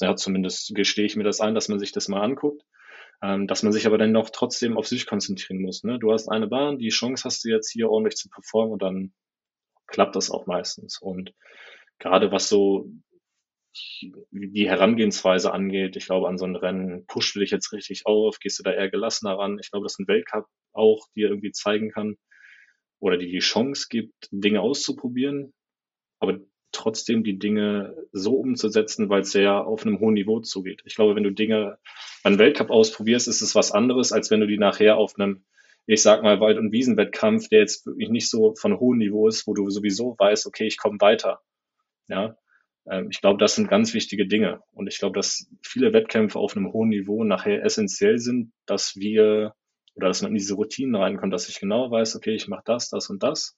Ja, zumindest gestehe ich mir das ein, dass man sich das mal anguckt. Ähm, dass man sich aber dann noch trotzdem auf sich konzentrieren muss. Ne? Du hast eine Bahn, die Chance hast du jetzt hier ordentlich zu performen und dann klappt das auch meistens. Und gerade was so die Herangehensweise angeht. Ich glaube, an so ein Rennen pusht du dich jetzt richtig auf, gehst du da eher gelassener ran. Ich glaube, dass ein Weltcup auch dir irgendwie zeigen kann oder dir die Chance gibt, Dinge auszuprobieren, aber trotzdem die Dinge so umzusetzen, weil es sehr auf einem hohen Niveau zugeht. Ich glaube, wenn du Dinge beim Weltcup ausprobierst, ist es was anderes, als wenn du die nachher auf einem, ich sag mal, Wald- und Wiesenwettkampf, der jetzt wirklich nicht so von hohem Niveau ist, wo du sowieso weißt, okay, ich komme weiter. Ja, ähm, ich glaube, das sind ganz wichtige Dinge. Und ich glaube, dass viele Wettkämpfe auf einem hohen Niveau nachher essentiell sind, dass wir oder dass man in diese Routinen reinkommt, dass ich genau weiß, okay, ich mache das, das und das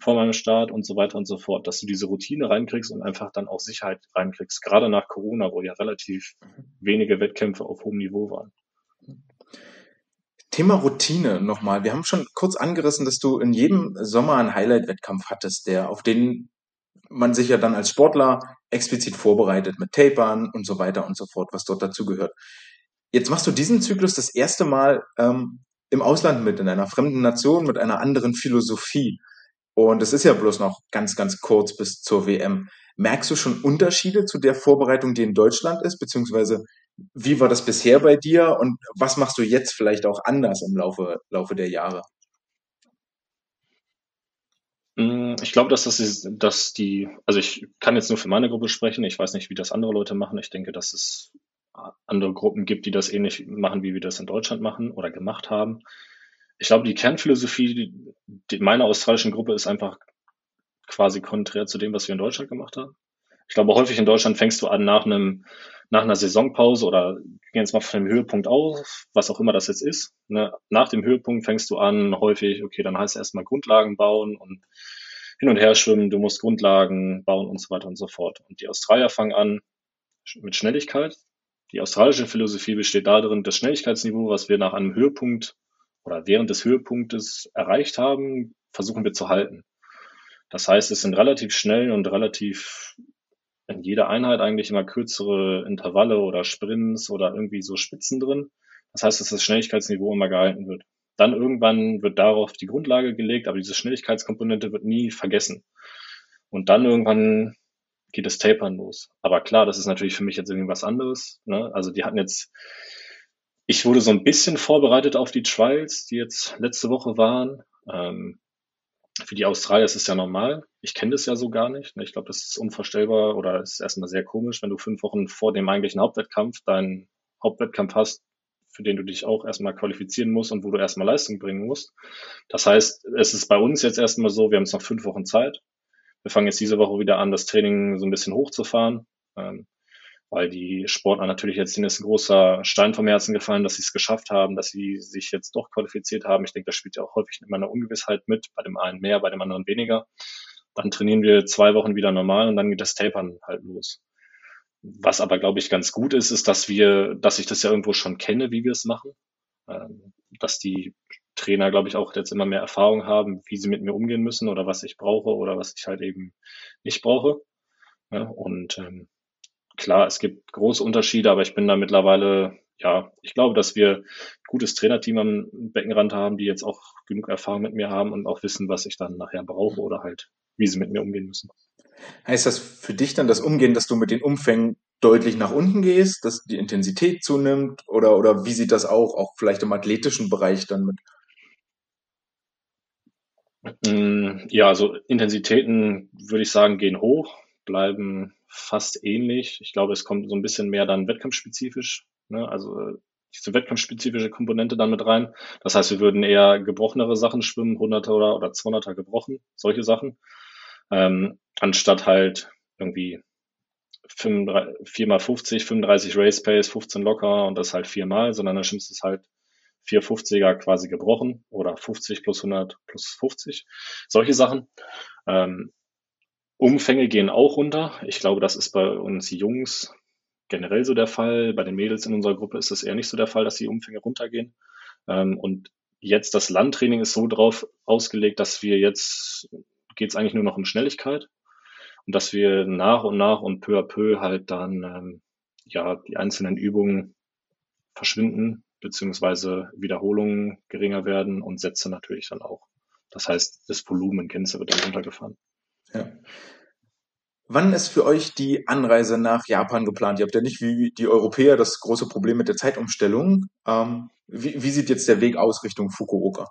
vor meinem Start und so weiter und so fort, dass du diese Routine reinkriegst und einfach dann auch Sicherheit reinkriegst, gerade nach Corona, wo ja relativ wenige Wettkämpfe auf hohem Niveau waren. Thema Routine nochmal. Wir haben schon kurz angerissen, dass du in jedem Sommer einen Highlight-Wettkampf hattest, der auf den man sich ja dann als Sportler explizit vorbereitet mit Tapern und so weiter und so fort, was dort dazugehört. Jetzt machst du diesen Zyklus das erste Mal ähm, im Ausland mit, in einer fremden Nation, mit einer anderen Philosophie. Und es ist ja bloß noch ganz, ganz kurz bis zur WM. Merkst du schon Unterschiede zu der Vorbereitung, die in Deutschland ist, beziehungsweise Wie war das bisher bei dir und was machst du jetzt vielleicht auch anders im Laufe, Laufe der Jahre? Mm, ich glaube, dass das ist, dass die, also ich kann jetzt nur für meine Gruppe sprechen. Ich weiß nicht, wie das andere Leute machen. Ich denke, dass es andere Gruppen gibt, die das ähnlich machen, wie wir das in Deutschland machen oder gemacht haben. Ich glaube, die Kernphilosophie meiner australischen Gruppe ist einfach quasi konträr zu dem, was wir in Deutschland gemacht haben. Ich glaube, häufig in Deutschland fängst du an nach einem, nach einer Saisonpause oder gehen jetzt mal von dem Höhepunkt auf, was auch immer das jetzt ist. Ne? Nach dem Höhepunkt fängst du an, häufig, okay, dann heißt es erstmal Grundlagen bauen und hin und her schwimmen, du musst Grundlagen bauen und so weiter und so fort. Und die Australier fangen an mit Schnelligkeit. Die australische Philosophie besteht darin, das Schnelligkeitsniveau, was wir nach einem Höhepunkt oder während des Höhepunktes erreicht haben, versuchen wir zu halten. Das heißt, es sind relativ schnell und relativ in jeder Einheit eigentlich immer kürzere Intervalle oder Sprints oder irgendwie so Spitzen drin. Das heißt, dass das Schnelligkeitsniveau immer gehalten wird. Dann irgendwann wird darauf die Grundlage gelegt, aber diese Schnelligkeitskomponente wird nie vergessen. Und dann irgendwann geht das Tapern los. Aber klar, das ist natürlich für mich jetzt irgendwas anderes. Ne? Also die hatten jetzt, ich wurde so ein bisschen vorbereitet auf die Trials, die jetzt letzte Woche waren. Ähm, für die Australier ist es ja normal. Ich kenne das ja so gar nicht. Ne? Ich glaube, das ist unvorstellbar oder ist erstmal sehr komisch, wenn du fünf Wochen vor dem eigentlichen Hauptwettkampf deinen Hauptwettkampf hast, für den du dich auch erstmal qualifizieren musst und wo du erstmal Leistung bringen musst. Das heißt, es ist bei uns jetzt erstmal so, wir haben jetzt noch fünf Wochen Zeit. Wir fangen jetzt diese Woche wieder an, das Training so ein bisschen hochzufahren, ähm, weil die Sportler natürlich jetzt denen ist ein großer Stein vom Herzen gefallen, dass sie es geschafft haben, dass sie sich jetzt doch qualifiziert haben. Ich denke, das spielt ja auch häufig immer eine Ungewissheit mit, bei dem einen mehr, bei dem anderen weniger. Dann trainieren wir zwei Wochen wieder normal und dann geht das Tapern halt los. Was aber, glaube ich, ganz gut ist, ist, dass wir, dass ich das ja irgendwo schon kenne, wie wir es machen. Ähm, dass die Trainer, glaube ich, auch jetzt immer mehr Erfahrung haben, wie sie mit mir umgehen müssen oder was ich brauche oder was ich halt eben nicht brauche. Und ähm, klar, es gibt große Unterschiede, aber ich bin da mittlerweile, ja, ich glaube, dass wir ein gutes Trainerteam am Beckenrand haben, die jetzt auch genug Erfahrung mit mir haben und auch wissen, was ich dann nachher brauche oder halt, wie sie mit mir umgehen müssen. Heißt das für dich dann das Umgehen, dass du mit den Umfängen deutlich nach unten gehst, dass die Intensität zunimmt oder, oder wie sieht das auch, auch vielleicht im athletischen Bereich dann mit Mm, ja, also Intensitäten würde ich sagen, gehen hoch, bleiben fast ähnlich. Ich glaube, es kommt so ein bisschen mehr dann wettkampfspezifisch, ne? also diese wettkampfspezifische Komponente dann mit rein. Das heißt, wir würden eher gebrochenere Sachen schwimmen, 100er oder, oder 200er gebrochen, solche Sachen, ähm, anstatt halt irgendwie 4 mal 50, 35 Race Pace, 15 locker und das halt viermal, sondern dann schwimmst du es halt 450er quasi gebrochen oder 50 plus 100 plus 50. Solche Sachen. Ähm, Umfänge gehen auch runter. Ich glaube, das ist bei uns Jungs generell so der Fall. Bei den Mädels in unserer Gruppe ist es eher nicht so der Fall, dass die Umfänge runtergehen. Ähm, und jetzt das Landtraining ist so drauf ausgelegt, dass wir jetzt geht es eigentlich nur noch um Schnelligkeit und dass wir nach und nach und peu à peu halt dann ähm, ja die einzelnen Übungen verschwinden beziehungsweise Wiederholungen geringer werden und Sätze natürlich dann auch. Das heißt, das Volumen Gänze wird dann runtergefahren. Ja. Wann ist für euch die Anreise nach Japan geplant? Ihr habt ja nicht wie die Europäer das große Problem mit der Zeitumstellung. Ähm, wie, wie, sieht jetzt der Weg aus Richtung Fukuoka?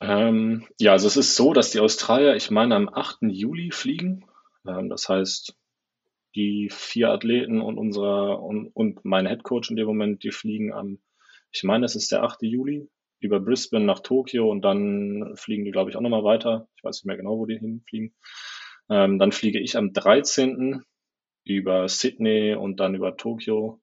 Ähm, ja, also es ist so, dass die Australier, ich meine, am 8. Juli fliegen. Ähm, das heißt, die vier Athleten und unser und, und mein Head Coach in dem Moment, die fliegen am, ich meine, es ist der 8. Juli über Brisbane nach Tokio und dann fliegen die, glaube ich, auch nochmal weiter. Ich weiß nicht mehr genau, wo die hinfliegen. Ähm, dann fliege ich am 13. über Sydney und dann über Tokio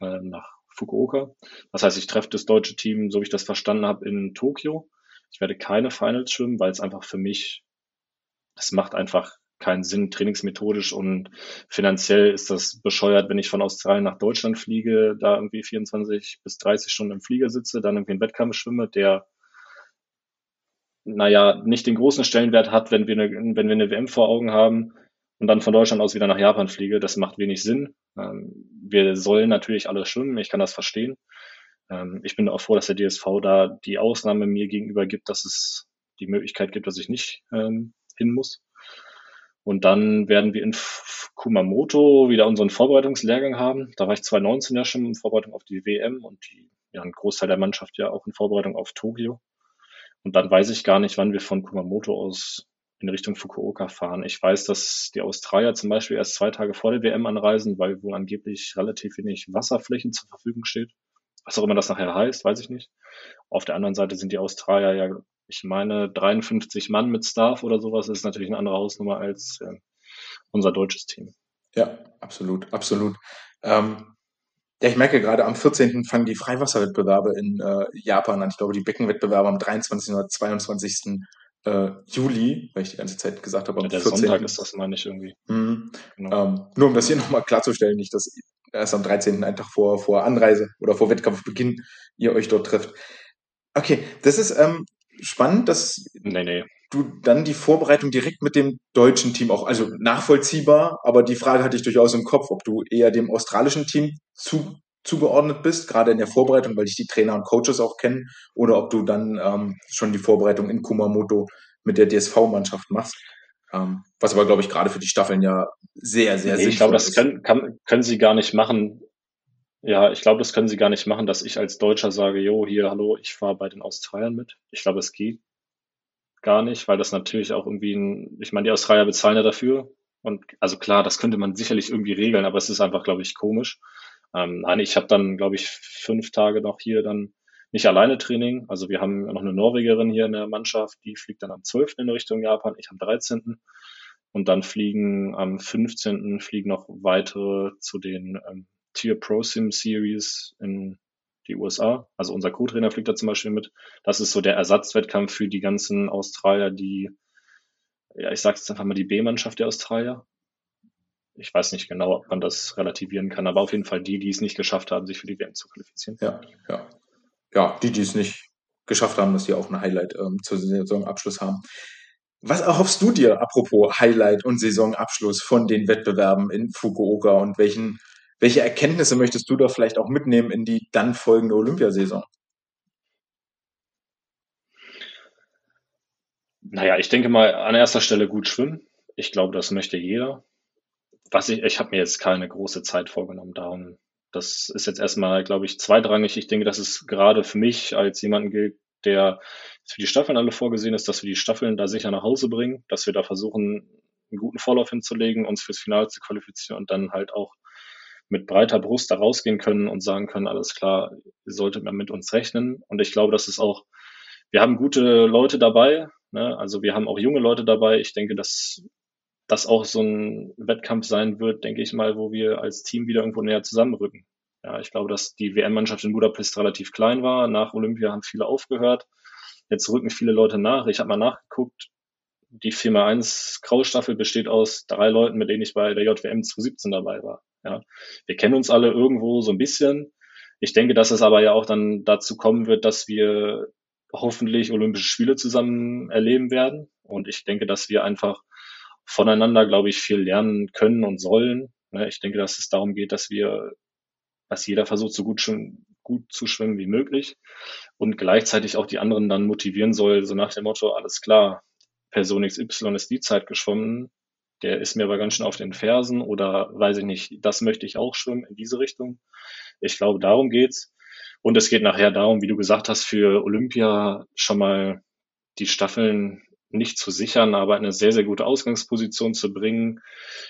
äh, nach Fukuoka. Das heißt, ich treffe das deutsche Team, so wie ich das verstanden habe, in Tokio. Ich werde keine Finals schwimmen, weil es einfach für mich, es macht einfach keinen Sinn, trainingsmethodisch und finanziell ist das bescheuert, wenn ich von Australien nach Deutschland fliege, da irgendwie 24 bis 30 Stunden im Flieger sitze, dann irgendwie einen Wettkampf schwimme, der naja, nicht den großen Stellenwert hat, wenn wir eine, wenn wir eine WM vor Augen haben und dann von Deutschland aus wieder nach Japan fliege. Das macht wenig Sinn. Ähm, wir sollen natürlich alle schwimmen, ich kann das verstehen. Ähm, ich bin auch froh, dass der DSV da die Ausnahme mir gegenüber gibt, dass es die Möglichkeit gibt, dass ich nicht ähm, hin muss. Und dann werden wir in Kumamoto wieder unseren Vorbereitungslehrgang haben. Da war ich 2019 ja schon in Vorbereitung auf die WM und die, ja, ein Großteil der Mannschaft ja auch in Vorbereitung auf Tokio. Und dann weiß ich gar nicht, wann wir von Kumamoto aus in Richtung Fukuoka fahren. Ich weiß, dass die Australier zum Beispiel erst zwei Tage vor der WM anreisen, weil wohl angeblich relativ wenig Wasserflächen zur Verfügung steht. Was auch immer das nachher heißt, weiß ich nicht. Auf der anderen Seite sind die Australier ja ich meine, 53 Mann mit Staff oder sowas ist natürlich eine andere Hausnummer als äh, unser deutsches Team. Ja, absolut, absolut. Ähm, ja, ich merke gerade, am 14. fangen die Freiwasserwettbewerbe in äh, Japan an. Ich glaube, die Beckenwettbewerbe am 23. oder 22. Äh, Juli, weil ich die ganze Zeit gesagt habe, am ja, der 14. Sonntag ist das, meine ich irgendwie. Mhm. Genau. Ähm, nur um das hier nochmal klarzustellen, nicht, dass erst am 13. einen Tag vor, vor Anreise oder vor Wettkampfbeginn ihr euch dort trifft. Okay, das ist ähm, spannend, dass nee, nee. du dann die Vorbereitung direkt mit dem deutschen Team auch, also nachvollziehbar, aber die Frage hatte ich durchaus im Kopf, ob du eher dem australischen Team zu, zugeordnet bist, gerade in der Vorbereitung, weil ich die Trainer und Coaches auch kenne, oder ob du dann ähm, schon die Vorbereitung in Kumamoto mit der DSV-Mannschaft machst. Ähm, was aber, glaube ich, gerade für die Staffeln ja sehr, sehr nee, sinnvoll Ich glaube, das können, kann, können sie gar nicht machen, ja, ich glaube, das können sie gar nicht machen, dass ich als Deutscher sage, jo, hier, hallo, ich fahre bei den Australiern mit. Ich glaube, es geht gar nicht, weil das natürlich auch irgendwie ein, ich meine, die Australier bezahlen ja dafür. Und also klar, das könnte man sicherlich irgendwie regeln, aber es ist einfach, glaube ich, komisch. Ähm, nein, ich habe dann, glaube ich, fünf Tage noch hier dann nicht alleine Training. Also wir haben noch eine Norwegerin hier in der Mannschaft, die fliegt dann am 12. in Richtung Japan, ich am 13. Und dann fliegen am 15. fliegen noch weitere zu den ähm, Tier Pro Sim Series in die USA. Also unser Co-Trainer fliegt da zum Beispiel mit. Das ist so der Ersatzwettkampf für die ganzen Australier, die, ja, ich sage jetzt einfach mal die B-Mannschaft der Australier. Ich weiß nicht genau, ob man das relativieren kann, aber auf jeden Fall die, die es nicht geschafft haben, sich für die WM zu qualifizieren. Ja, ja. Ja, die, die es nicht geschafft haben, dass sie auch ein Highlight ähm, zur Saisonabschluss haben. Was erhoffst du dir, apropos Highlight und Saisonabschluss von den Wettbewerben in Fukuoka und welchen welche Erkenntnisse möchtest du da vielleicht auch mitnehmen in die dann folgende Olympiasaison? Naja, ich denke mal an erster Stelle gut schwimmen. Ich glaube, das möchte jeder. Was ich, ich habe mir jetzt keine große Zeit vorgenommen, darum, das ist jetzt erstmal, glaube ich, zweitrangig. Ich denke, dass es gerade für mich als jemanden gilt, der für die Staffeln alle vorgesehen ist, dass wir die Staffeln da sicher nach Hause bringen, dass wir da versuchen, einen guten Vorlauf hinzulegen, uns fürs Finale zu qualifizieren und dann halt auch mit breiter Brust da rausgehen können und sagen können, alles klar, ihr solltet mal mit uns rechnen. Und ich glaube, das ist auch, wir haben gute Leute dabei, ne? also wir haben auch junge Leute dabei. Ich denke, dass das auch so ein Wettkampf sein wird, denke ich mal, wo wir als Team wieder irgendwo näher zusammenrücken. Ja, ich glaube, dass die WM-Mannschaft in Budapest relativ klein war. Nach Olympia haben viele aufgehört. Jetzt rücken viele Leute nach. Ich habe mal nachgeguckt. Die 4x1 Graustaffel besteht aus drei Leuten, mit denen ich bei der JWM 2017 dabei war. Ja, wir kennen uns alle irgendwo so ein bisschen. Ich denke, dass es aber ja auch dann dazu kommen wird, dass wir hoffentlich Olympische Spiele zusammen erleben werden. Und ich denke, dass wir einfach voneinander, glaube ich, viel lernen können und sollen. Ne, ich denke, dass es darum geht, dass wir, dass jeder versucht, so gut, gut zu schwimmen wie möglich und gleichzeitig auch die anderen dann motivieren soll, so nach dem Motto, alles klar, Person XY ist die Zeit geschwommen, der ist mir aber ganz schön auf den Fersen oder weiß ich nicht, das möchte ich auch schwimmen in diese Richtung. Ich glaube, darum geht's. Und es geht nachher darum, wie du gesagt hast, für Olympia schon mal die Staffeln nicht zu sichern, aber eine sehr, sehr gute Ausgangsposition zu bringen.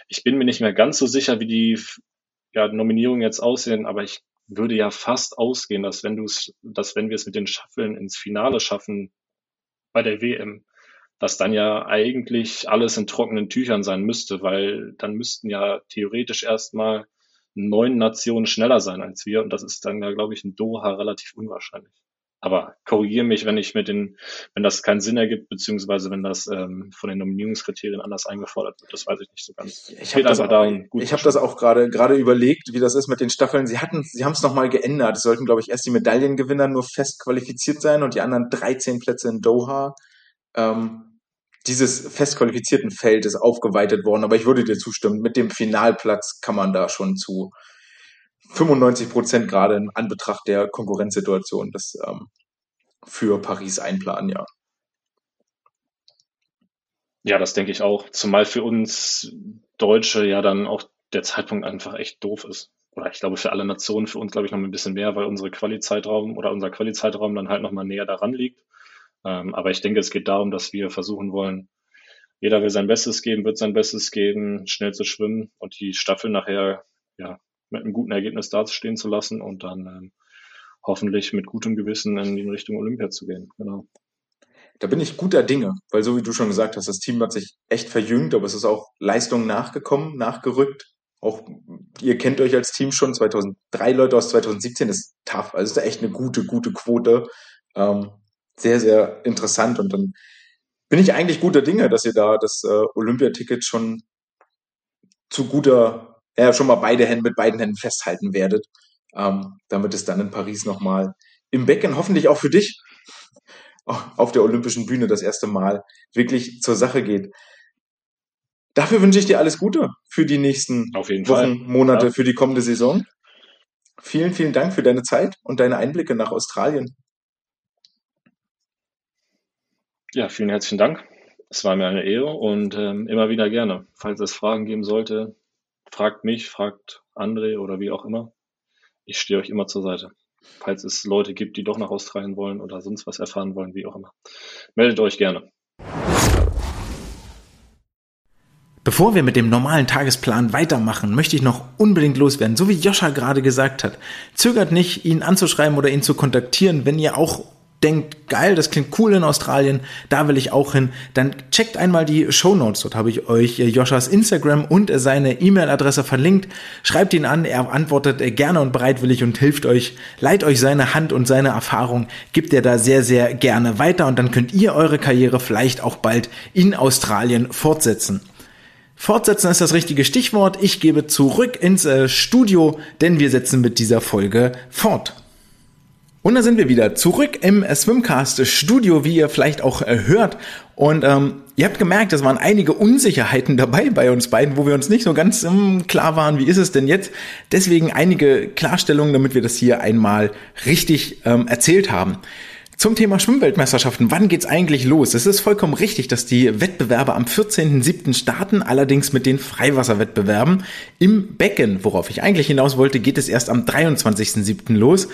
Ich bin mir nicht mehr ganz so sicher, wie die ja, Nominierungen jetzt aussehen, aber ich würde ja fast ausgehen, dass wenn du es, dass wenn wir es mit den Staffeln ins Finale schaffen bei der WM, dass dann ja eigentlich alles in trockenen Tüchern sein müsste, weil dann müssten ja theoretisch erstmal neun Nationen schneller sein als wir und das ist dann ja, glaube ich, in Doha relativ unwahrscheinlich. Aber korrigiere mich, wenn ich mit den, wenn das keinen Sinn ergibt, beziehungsweise wenn das ähm, von den Nominierungskriterien anders eingefordert wird, das weiß ich nicht so ganz. Ich habe das, hab das auch gerade gerade überlegt, wie das ist mit den Staffeln. Sie hatten, sie haben es nochmal geändert. Es sollten, glaube ich, erst die Medaillengewinner nur fest qualifiziert sein und die anderen 13 Plätze in Doha. Ähm, dieses fest qualifizierten Feld ist aufgeweitet worden, aber ich würde dir zustimmen, mit dem Finalplatz kann man da schon zu 95 Prozent gerade in Anbetracht der Konkurrenzsituation das ähm, für Paris einplanen, ja. Ja, das denke ich auch. Zumal für uns Deutsche ja dann auch der Zeitpunkt einfach echt doof ist. Oder ich glaube für alle Nationen, für uns glaube ich noch ein bisschen mehr, weil unsere Quali-Zeitraum oder unser Quali-Zeitraum dann halt nochmal näher daran liegt. Ähm, aber ich denke, es geht darum, dass wir versuchen wollen, jeder will sein Bestes geben, wird sein Bestes geben, schnell zu schwimmen und die Staffel nachher ja mit einem guten Ergebnis dazustehen zu lassen und dann ähm, hoffentlich mit gutem Gewissen in Richtung Olympia zu gehen. Genau. Da bin ich guter Dinge, weil so wie du schon gesagt hast, das Team hat sich echt verjüngt, aber es ist auch Leistung nachgekommen, nachgerückt. Auch ihr kennt euch als Team schon, 2003 Leute aus 2017 ist tough, also ist echt eine gute, gute Quote. Ähm, sehr, sehr interessant und dann bin ich eigentlich guter Dinge, dass ihr da das äh, Olympiaticket schon zu guter, ja, schon mal beide Hände mit beiden Händen festhalten werdet, ähm, damit es dann in Paris nochmal im Becken hoffentlich auch für dich auf der olympischen Bühne das erste Mal wirklich zur Sache geht. Dafür wünsche ich dir alles Gute für die nächsten Wochen, Fall. Monate, ja. für die kommende Saison. Vielen, vielen Dank für deine Zeit und deine Einblicke nach Australien. Ja, vielen herzlichen Dank. Es war mir eine Ehre und ähm, immer wieder gerne. Falls es Fragen geben sollte, fragt mich, fragt André oder wie auch immer. Ich stehe euch immer zur Seite. Falls es Leute gibt, die doch nach Australien wollen oder sonst was erfahren wollen, wie auch immer. Meldet euch gerne. Bevor wir mit dem normalen Tagesplan weitermachen, möchte ich noch unbedingt loswerden, so wie Joscha gerade gesagt hat. Zögert nicht, ihn anzuschreiben oder ihn zu kontaktieren, wenn ihr auch denkt, geil, das klingt cool in Australien, da will ich auch hin, dann checkt einmal die Show Notes. Dort habe ich euch Joschas Instagram und seine E-Mail-Adresse verlinkt. Schreibt ihn an, er antwortet gerne und bereitwillig und hilft euch, leiht euch seine Hand und seine Erfahrung, gibt er da sehr, sehr gerne weiter und dann könnt ihr eure Karriere vielleicht auch bald in Australien fortsetzen. Fortsetzen ist das richtige Stichwort. Ich gebe zurück ins äh, Studio, denn wir setzen mit dieser Folge fort. Und da sind wir wieder zurück im Swimcast Studio, wie ihr vielleicht auch äh, hört. Und ähm, ihr habt gemerkt, es waren einige Unsicherheiten dabei bei uns beiden, wo wir uns nicht so ganz ähm, klar waren, wie ist es denn jetzt. Deswegen einige Klarstellungen, damit wir das hier einmal richtig ähm, erzählt haben. Zum Thema Schwimmweltmeisterschaften. Wann geht's eigentlich los? Es ist vollkommen richtig, dass die Wettbewerbe am 14.07. starten, allerdings mit den Freiwasserwettbewerben. Im Becken, worauf ich eigentlich hinaus wollte, geht es erst am 23.07. los.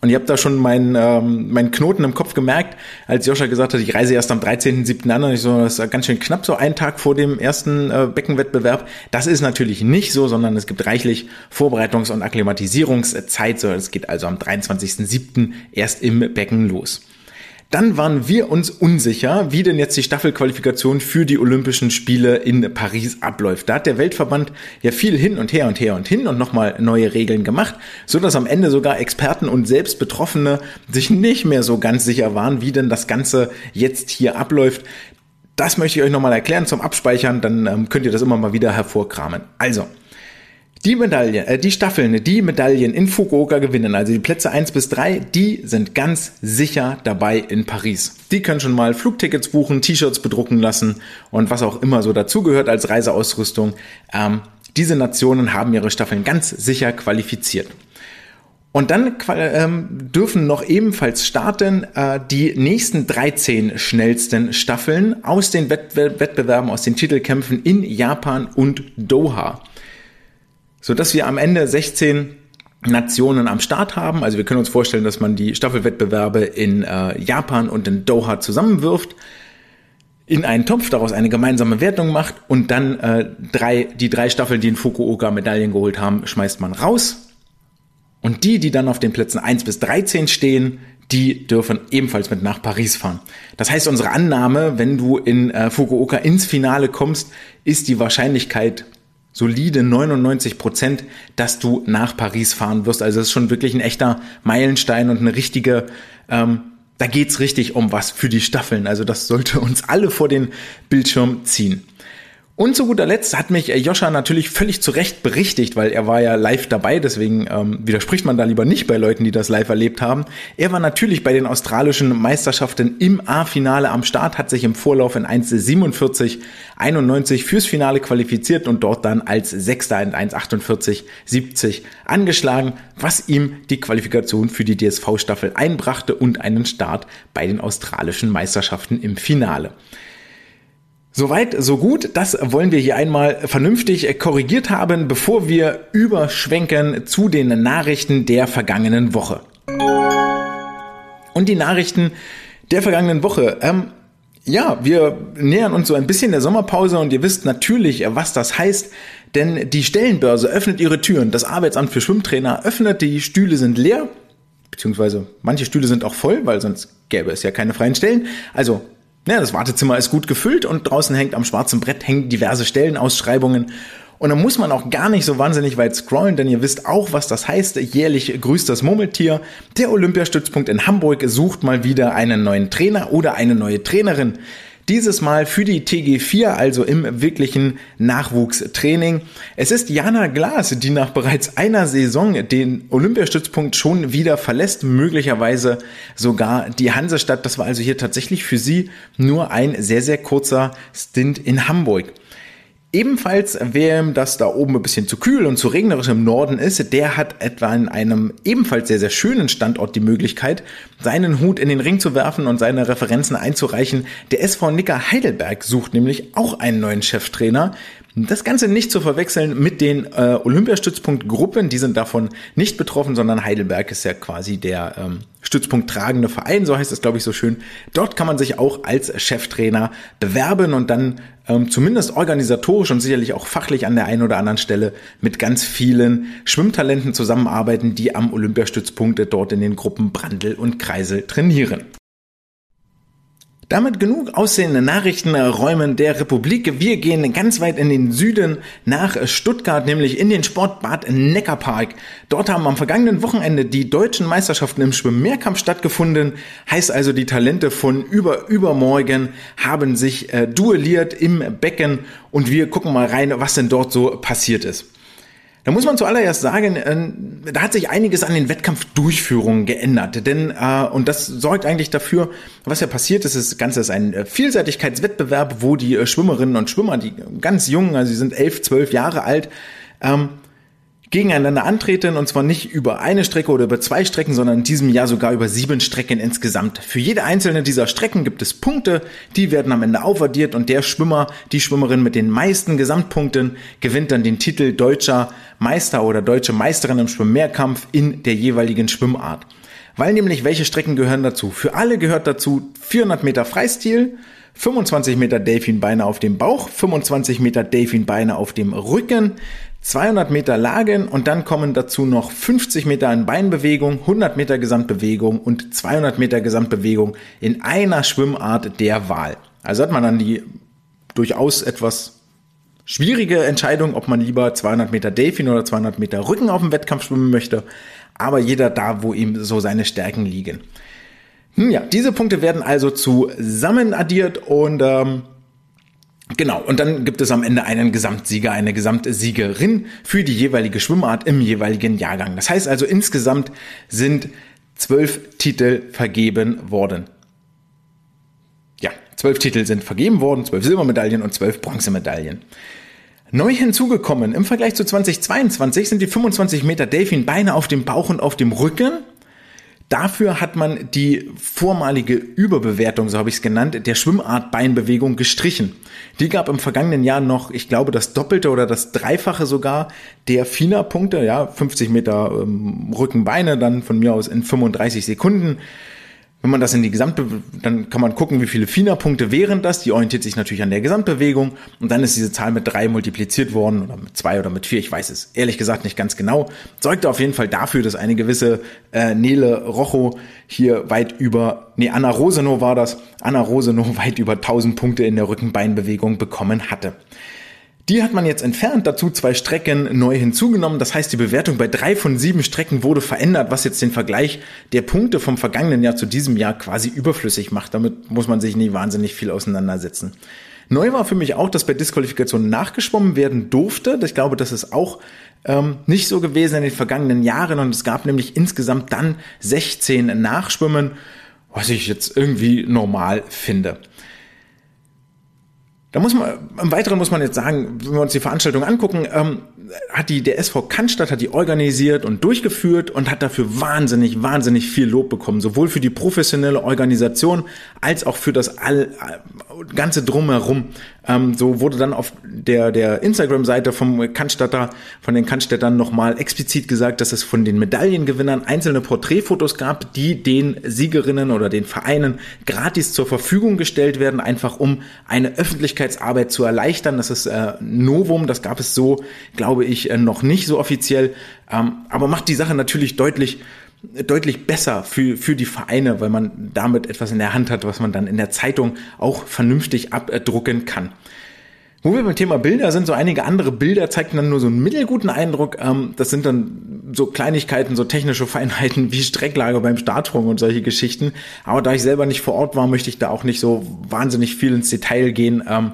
Und ihr habt da schon meinen ähm, meinen Knoten im Kopf gemerkt, als Joscha gesagt hat, ich reise erst am 13.07. an. Und ich so, das ist ganz schön knapp, so einen Tag vor dem ersten äh, Beckenwettbewerb. Das ist natürlich nicht so, sondern es gibt reichlich Vorbereitungs- und Akklimatisierungszeit. So, es geht also am 23.07. erst im Becken los. Dann waren wir uns unsicher, wie denn jetzt die Staffelqualifikation für die Olympischen Spiele in Paris abläuft. Da hat der Weltverband ja viel hin und her und her und hin und nochmal neue Regeln gemacht, so dass am Ende sogar Experten und selbst Betroffene sich nicht mehr so ganz sicher waren, wie denn das Ganze jetzt hier abläuft. Das möchte ich euch nochmal erklären zum Abspeichern, dann ähm, könnt ihr das immer mal wieder hervorkramen. Also, die Medaillen, äh, die Staffeln, die Medaillen in Fukuoka gewinnen, also die Plätze 1 bis 3, die sind ganz sicher dabei in Paris. Die können schon mal Flugtickets buchen, T-Shirts bedrucken lassen und was auch immer so dazugehört als Reiseausrüstung. Ähm, diese Nationen haben ihre Staffeln ganz sicher qualifiziert. Und dann ähm, dürfen noch ebenfalls starten äh, die nächsten 13 schnellsten Staffeln aus den Wettbewerben, aus den Titelkämpfen in Japan und Doha sodass wir am Ende 16 Nationen am Start haben. Also wir können uns vorstellen, dass man die Staffelwettbewerbe in äh, Japan und in Doha zusammenwirft, in einen Topf, daraus eine gemeinsame Wertung macht und dann äh, drei, die drei Staffeln, die in Fukuoka Medaillen geholt haben, schmeißt man raus. Und die, die dann auf den Plätzen 1 bis 13 stehen, die dürfen ebenfalls mit nach Paris fahren. Das heißt, unsere Annahme, wenn du in äh, Fukuoka ins Finale kommst, ist die Wahrscheinlichkeit solide 99 Prozent, dass du nach Paris fahren wirst. Also es ist schon wirklich ein echter Meilenstein und eine richtige, ähm, da geht's richtig um was für die Staffeln. Also das sollte uns alle vor den Bildschirm ziehen. Und zu guter Letzt hat mich Joscha natürlich völlig zu Recht berichtigt, weil er war ja live dabei, deswegen ähm, widerspricht man da lieber nicht bei Leuten, die das live erlebt haben. Er war natürlich bei den australischen Meisterschaften im A-Finale am Start, hat sich im Vorlauf in 1,47,91 fürs Finale qualifiziert und dort dann als Sechster in 1,48,70 angeschlagen, was ihm die Qualifikation für die DSV-Staffel einbrachte und einen Start bei den australischen Meisterschaften im Finale. Soweit, so gut. Das wollen wir hier einmal vernünftig korrigiert haben, bevor wir überschwenken zu den Nachrichten der vergangenen Woche. Und die Nachrichten der vergangenen Woche. Ähm, ja, wir nähern uns so ein bisschen der Sommerpause und ihr wisst natürlich, was das heißt, denn die Stellenbörse öffnet ihre Türen. Das Arbeitsamt für Schwimmtrainer öffnet, die Stühle sind leer, beziehungsweise manche Stühle sind auch voll, weil sonst gäbe es ja keine freien Stellen. Also, ja, das Wartezimmer ist gut gefüllt und draußen hängt am schwarzen Brett hängen diverse Stellenausschreibungen und dann muss man auch gar nicht so wahnsinnig weit scrollen, denn ihr wisst auch, was das heißt. Jährlich grüßt das Murmeltier. Der Olympiastützpunkt in Hamburg sucht mal wieder einen neuen Trainer oder eine neue Trainerin. Dieses Mal für die TG4, also im wirklichen Nachwuchstraining. Es ist Jana Glas, die nach bereits einer Saison den Olympiastützpunkt schon wieder verlässt, möglicherweise sogar die Hansestadt. Das war also hier tatsächlich für sie nur ein sehr, sehr kurzer Stint in Hamburg. Ebenfalls, wem das da oben ein bisschen zu kühl und zu regnerisch im Norden ist, der hat etwa in einem ebenfalls sehr, sehr schönen Standort die Möglichkeit, seinen Hut in den Ring zu werfen und seine Referenzen einzureichen. Der SV Nicker Heidelberg sucht nämlich auch einen neuen Cheftrainer. Das Ganze nicht zu verwechseln mit den äh, Olympiastützpunktgruppen, die sind davon nicht betroffen, sondern Heidelberg ist ja quasi der ähm, Stützpunkt tragende Verein, so heißt es, glaube ich, so schön. Dort kann man sich auch als Cheftrainer bewerben und dann ähm, zumindest organisatorisch und sicherlich auch fachlich an der einen oder anderen Stelle mit ganz vielen Schwimmtalenten zusammenarbeiten, die am Olympiastützpunkt dort in den Gruppen Brandl und Kreisel trainieren. Damit genug aussehende Nachrichtenräumen der Republik. Wir gehen ganz weit in den Süden nach Stuttgart, nämlich in den Sportbad Neckarpark. Dort haben am vergangenen Wochenende die deutschen Meisterschaften im Schwimmmehrkampf stattgefunden. Heißt also, die Talente von über übermorgen haben sich äh, duelliert im Becken und wir gucken mal rein, was denn dort so passiert ist. Da muss man zuallererst sagen, äh, da hat sich einiges an den Wettkampfdurchführungen geändert. Denn, äh, und das sorgt eigentlich dafür, was ja passiert ist, das Ganze ist ein äh, Vielseitigkeitswettbewerb, wo die äh, Schwimmerinnen und Schwimmer, die ganz jungen, also sie sind elf, zwölf Jahre alt, ähm, gegeneinander antreten und zwar nicht über eine Strecke oder über zwei Strecken, sondern in diesem Jahr sogar über sieben Strecken insgesamt. Für jede einzelne dieser Strecken gibt es Punkte, die werden am Ende aufaddiert und der Schwimmer, die Schwimmerin mit den meisten Gesamtpunkten gewinnt dann den Titel deutscher Meister oder deutsche Meisterin im Schwimmmehrkampf in der jeweiligen Schwimmart. Weil nämlich welche Strecken gehören dazu? Für alle gehört dazu 400 Meter Freistil, 25 Meter Delfinbeine auf dem Bauch, 25 Meter Delfinbeine auf dem Rücken, 200 Meter Lagen und dann kommen dazu noch 50 Meter in Beinbewegung, 100 Meter Gesamtbewegung und 200 Meter Gesamtbewegung in einer Schwimmart der Wahl. Also hat man dann die durchaus etwas schwierige Entscheidung, ob man lieber 200 Meter Delfin oder 200 Meter Rücken auf dem Wettkampf schwimmen möchte. Aber jeder da, wo ihm so seine Stärken liegen. Hm, ja, diese Punkte werden also zusammen addiert und ähm, Genau, und dann gibt es am Ende einen Gesamtsieger, eine Gesamtsiegerin für die jeweilige Schwimmart im jeweiligen Jahrgang. Das heißt also, insgesamt sind zwölf Titel vergeben worden. Ja, zwölf Titel sind vergeben worden, zwölf Silbermedaillen und zwölf Bronzemedaillen. Neu hinzugekommen im Vergleich zu 2022 sind die 25 Meter Delfin-Beine auf dem Bauch und auf dem Rücken Dafür hat man die vormalige Überbewertung, so habe ich es genannt, der Schwimmart Beinbewegung gestrichen. Die gab im vergangenen Jahr noch, ich glaube, das Doppelte oder das Dreifache sogar der FINA-Punkte, ja, 50 Meter ähm, Rückenbeine, dann von mir aus in 35 Sekunden. Wenn man das in die gesamte, dann kann man gucken, wie viele FINA-Punkte wären das. Die orientiert sich natürlich an der Gesamtbewegung. Und dann ist diese Zahl mit drei multipliziert worden oder mit zwei oder mit vier. Ich weiß es ehrlich gesagt nicht ganz genau. Sorgte auf jeden Fall dafür, dass eine gewisse äh, Nele Rocho hier weit über, nee, Anna Rosenow war das, Anna Rosenow weit über 1000 Punkte in der Rückenbeinbewegung bekommen hatte. Die hat man jetzt entfernt, dazu zwei Strecken neu hinzugenommen. Das heißt, die Bewertung bei drei von sieben Strecken wurde verändert, was jetzt den Vergleich der Punkte vom vergangenen Jahr zu diesem Jahr quasi überflüssig macht. Damit muss man sich nie wahnsinnig viel auseinandersetzen. Neu war für mich auch, dass bei Disqualifikationen nachgeschwommen werden durfte. Ich glaube, das ist auch ähm, nicht so gewesen in den vergangenen Jahren und es gab nämlich insgesamt dann 16 Nachschwimmen, was ich jetzt irgendwie normal finde. Da muss man, im Weiteren muss man jetzt sagen, wenn wir uns die Veranstaltung angucken, ähm, hat die, der SV Cannstatt hat die organisiert und durchgeführt und hat dafür wahnsinnig, wahnsinnig viel Lob bekommen. Sowohl für die professionelle Organisation als auch für das all, ganze Drumherum. Ähm, so wurde dann auf der, der Instagram-Seite vom Cannstatter, von den Cannstättern nochmal explizit gesagt, dass es von den Medaillengewinnern einzelne Porträtfotos gab, die den Siegerinnen oder den Vereinen gratis zur Verfügung gestellt werden, einfach um eine Öffentlichkeitsarbeit zu erleichtern. Das ist äh, Novum, das gab es so, glaube ich, äh, noch nicht so offiziell, ähm, aber macht die Sache natürlich deutlich deutlich besser für, für die Vereine, weil man damit etwas in der Hand hat, was man dann in der Zeitung auch vernünftig abdrucken kann. Wo wir beim Thema Bilder sind, so einige andere Bilder zeigten dann nur so einen mittelguten Eindruck. Ähm, das sind dann so Kleinigkeiten, so technische Feinheiten wie Strecklage beim Startsprung und solche Geschichten. Aber da ich selber nicht vor Ort war, möchte ich da auch nicht so wahnsinnig viel ins Detail gehen. Ähm,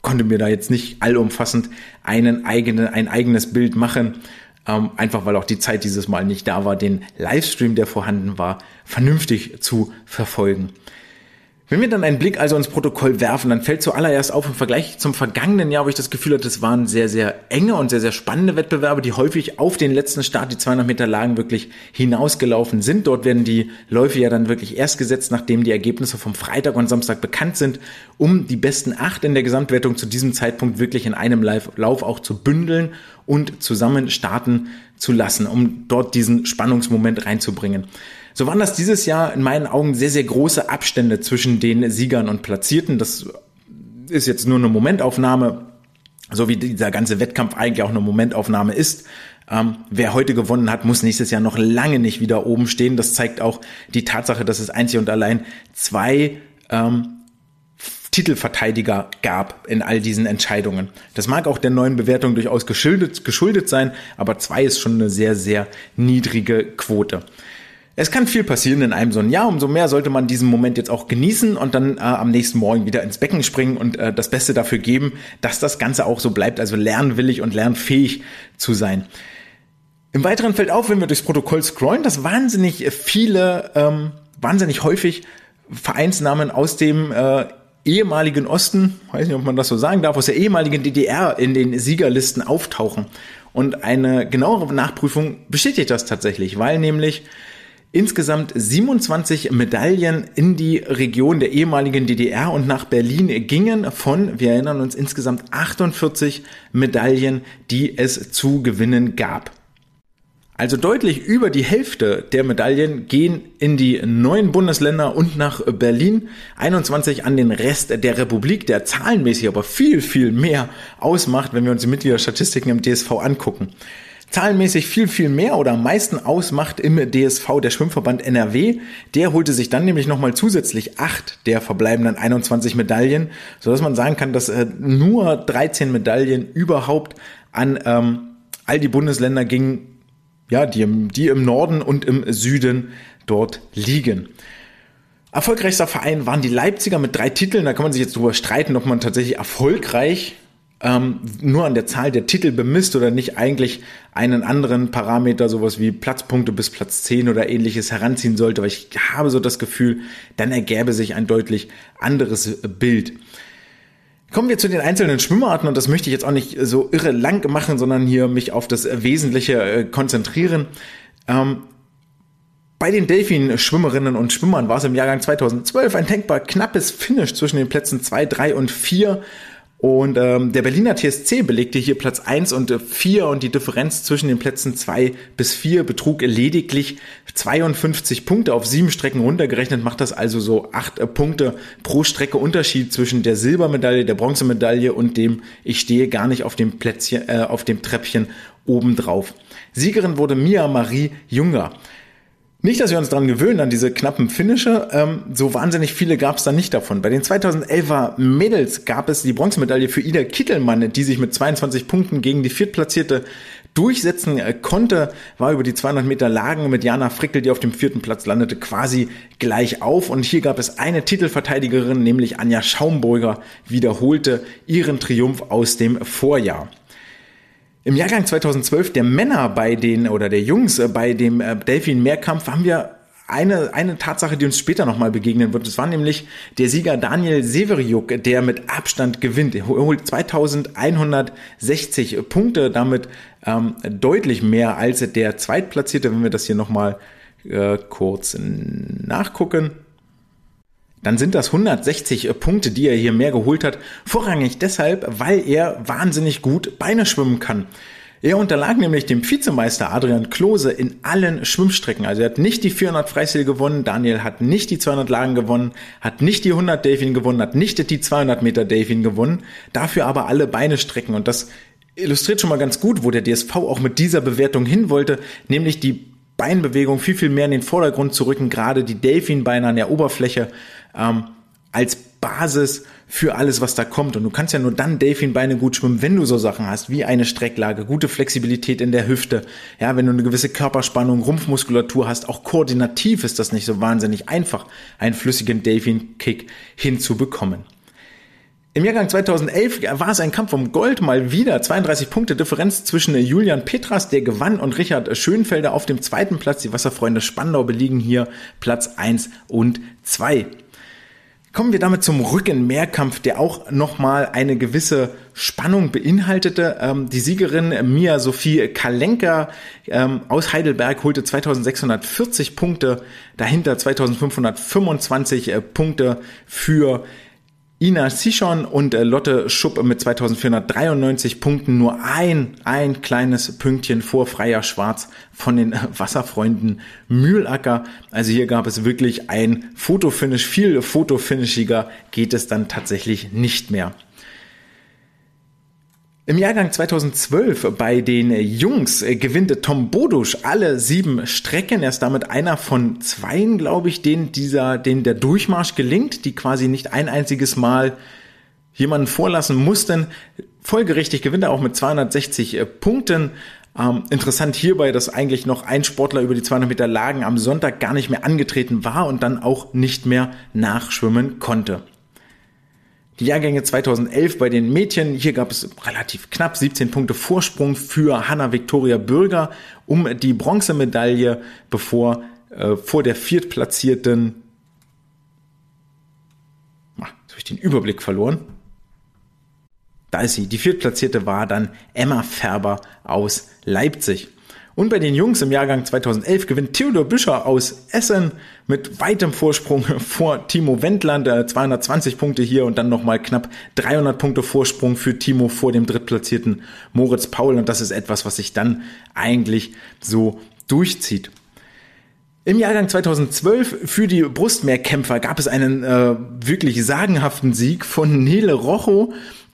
konnte mir da jetzt nicht allumfassend einen eigenen, ein eigenes Bild machen. Ähm, einfach weil auch die Zeit dieses Mal nicht da war, den Livestream, der vorhanden war, vernünftig zu verfolgen. Wenn wir dann einen Blick also ins Protokoll werfen, dann fällt zuallererst auf, im Vergleich zum vergangenen Jahr, wo ich das Gefühl hatte, es waren sehr, sehr enge und sehr, sehr spannende Wettbewerbe, die häufig auf den letzten Start, die 200 Meter Lagen, wirklich hinausgelaufen sind. Dort werden die Läufe ja dann wirklich erst gesetzt, nachdem die Ergebnisse vom Freitag und Samstag bekannt sind, um die besten acht in der Gesamtwertung zu diesem Zeitpunkt wirklich in einem Lauf auch zu bündeln und zusammen starten zu lassen, um dort diesen Spannungsmoment reinzubringen. So waren das dieses Jahr in meinen Augen sehr, sehr große Abstände zwischen den Siegern und Platzierten. Das ist jetzt nur eine Momentaufnahme, so wie dieser ganze Wettkampf eigentlich auch eine Momentaufnahme ist. Ähm, wer heute gewonnen hat, muss nächstes Jahr noch lange nicht wieder oben stehen. Das zeigt auch die Tatsache, dass es einzig und allein zwei ähm, Titelverteidiger gab in all diesen Entscheidungen. Das mag auch der neuen Bewertung durchaus geschuldet, geschuldet sein, aber zwei ist schon eine sehr, sehr niedrige Quote. Es kann viel passieren in einem so ein Jahr, umso mehr sollte man diesen Moment jetzt auch genießen und dann äh, am nächsten Morgen wieder ins Becken springen und äh, das Beste dafür geben, dass das Ganze auch so bleibt, also lernwillig und lernfähig zu sein. Im Weiteren fällt auf, wenn wir durchs Protokoll scrollen, dass wahnsinnig viele, ähm, wahnsinnig häufig Vereinsnamen aus dem äh, ehemaligen Osten, weiß nicht, ob man das so sagen darf, aus der ehemaligen DDR in den Siegerlisten auftauchen. Und eine genauere Nachprüfung bestätigt das tatsächlich, weil nämlich insgesamt 27 Medaillen in die Region der ehemaligen DDR und nach Berlin gingen von, wir erinnern uns, insgesamt 48 Medaillen, die es zu gewinnen gab. Also deutlich über die Hälfte der Medaillen gehen in die neuen Bundesländer und nach Berlin, 21 an den Rest der Republik, der zahlenmäßig aber viel, viel mehr ausmacht, wenn wir uns die Mitgliederstatistiken im DSV angucken zahlenmäßig viel, viel mehr oder am meisten ausmacht im DSV der Schwimmverband NRW. Der holte sich dann nämlich nochmal zusätzlich acht der verbleibenden 21 Medaillen, sodass man sagen kann, dass äh, nur 13 Medaillen überhaupt an ähm, all die Bundesländer gingen, ja, die die im Norden und im Süden dort liegen. Erfolgreichster Verein waren die Leipziger mit drei Titeln. Da kann man sich jetzt drüber streiten, ob man tatsächlich erfolgreich ähm, nur an der Zahl der Titel bemisst oder nicht eigentlich einen anderen Parameter, sowas wie Platzpunkte bis Platz 10 oder ähnliches heranziehen sollte, weil ich habe so das Gefühl, dann ergäbe sich ein deutlich anderes Bild. Kommen wir zu den einzelnen Schwimmarten und das möchte ich jetzt auch nicht so irre lang machen, sondern hier mich auf das Wesentliche äh, konzentrieren. Ähm, bei den Delfin-Schwimmerinnen und Schwimmern war es im Jahrgang 2012 ein denkbar knappes Finish zwischen den Plätzen 2, 3 und 4 und ähm, der Berliner TSC belegte hier Platz 1 und 4 und die Differenz zwischen den Plätzen 2 bis 4 betrug lediglich 52 Punkte auf sieben Strecken runtergerechnet, macht das also so acht äh, Punkte pro Strecke Unterschied zwischen der Silbermedaille, der Bronzemedaille und dem ich stehe gar nicht auf dem Plätzchen, äh, auf dem Treppchen obendrauf. Siegerin wurde Mia Marie Junger. Nicht, dass wir uns daran gewöhnen, an diese knappen Finische. Ähm, so wahnsinnig viele gab es da nicht davon. Bei den 2011er Mädels gab es die Bronzemedaille für Ida Kittelmann, die sich mit 22 Punkten gegen die Viertplatzierte durchsetzen äh, konnte, war über die 200 Meter Lagen mit Jana Frickel, die auf dem vierten Platz landete, quasi gleich auf. Und hier gab es eine Titelverteidigerin, nämlich Anja Schaumburger, wiederholte ihren Triumph aus dem Vorjahr. Im Jahrgang 2012 der Männer bei den oder der Jungs äh, bei dem äh, Delfin Mehrkampf haben wir eine, eine Tatsache, die uns später nochmal begegnen wird. Das war nämlich der Sieger Daniel Severiuk, der mit Abstand gewinnt. Er holt 2160 Punkte, damit ähm, deutlich mehr als der Zweitplatzierte, wenn wir das hier nochmal äh, kurz nachgucken dann sind das 160 Punkte, die er hier mehr geholt hat. Vorrangig deshalb, weil er wahnsinnig gut Beine schwimmen kann. Er unterlag nämlich dem Vizemeister Adrian Klose in allen Schwimmstrecken. Also er hat nicht die 400 Freistil gewonnen, Daniel hat nicht die 200 Lagen gewonnen, hat nicht die 100 Delfin gewonnen, hat nicht die 200 Meter Delfin gewonnen, dafür aber alle Beine strecken. Und das illustriert schon mal ganz gut, wo der DSV auch mit dieser Bewertung hin wollte, nämlich die Beinbewegung viel, viel mehr in den Vordergrund zu rücken, gerade die Delfinbeine an der Oberfläche ähm, als Basis für alles, was da kommt. Und du kannst ja nur dann Delfinbeine gut schwimmen, wenn du so Sachen hast, wie eine Strecklage, gute Flexibilität in der Hüfte. Ja, wenn du eine gewisse Körperspannung, Rumpfmuskulatur hast, auch koordinativ ist das nicht so wahnsinnig einfach, einen flüssigen Delfin-Kick hinzubekommen. Im Jahrgang 2011 war es ein Kampf um Gold, mal wieder 32 Punkte Differenz zwischen Julian Petras, der gewann, und Richard Schönfelder auf dem zweiten Platz. Die Wasserfreunde Spandau belegen hier Platz 1 und 2. Kommen wir damit zum Rückenmehrkampf, der auch nochmal eine gewisse Spannung beinhaltete. Ähm, die Siegerin Mia Sophie Kalenka ähm, aus Heidelberg holte 2640 Punkte, dahinter 2525 äh, Punkte für Ina Sichon und äh, Lotte Schupp mit 2493 Punkten nur ein, ein kleines Pünktchen vor Freier Schwarz von den äh, Wasserfreunden Mühlacker. Also hier gab es wirklich ein Fotofinish. Viel fotofinishiger geht es dann tatsächlich nicht mehr. Im Jahrgang 2012 bei den Jungs äh, gewinnt Tom Bodusch alle sieben Strecken. Er ist damit einer von zweien, glaube ich, den dieser, den der Durchmarsch gelingt, die quasi nicht ein einziges Mal jemanden vorlassen mussten. Folgerichtig gewinnt er auch mit 260 äh, Punkten. Ähm, interessant hierbei, dass eigentlich noch ein Sportler über die 200 Meter Lagen am Sonntag gar nicht mehr angetreten war und dann auch nicht mehr nachschwimmen konnte. Die Jahrgänge 2011 bei den Mädchen, hier gab es relativ knapp 17 Punkte Vorsprung für Hanna Victoria Bürger um die Bronzemedaille, bevor äh, vor der viertplatzierten, ach, jetzt habe ich den Überblick verloren. Da ist sie. Die viertplatzierte war dann Emma Färber aus Leipzig. Und bei den Jungs im Jahrgang 2011 gewinnt Theodor Büscher aus Essen mit weitem Vorsprung vor Timo Wendland, 220 Punkte hier und dann nochmal knapp 300 Punkte Vorsprung für Timo vor dem drittplatzierten Moritz Paul. Und das ist etwas, was sich dann eigentlich so durchzieht. Im Jahrgang 2012 für die Brustmeerkämpfer gab es einen äh, wirklich sagenhaften Sieg von Nele Rocho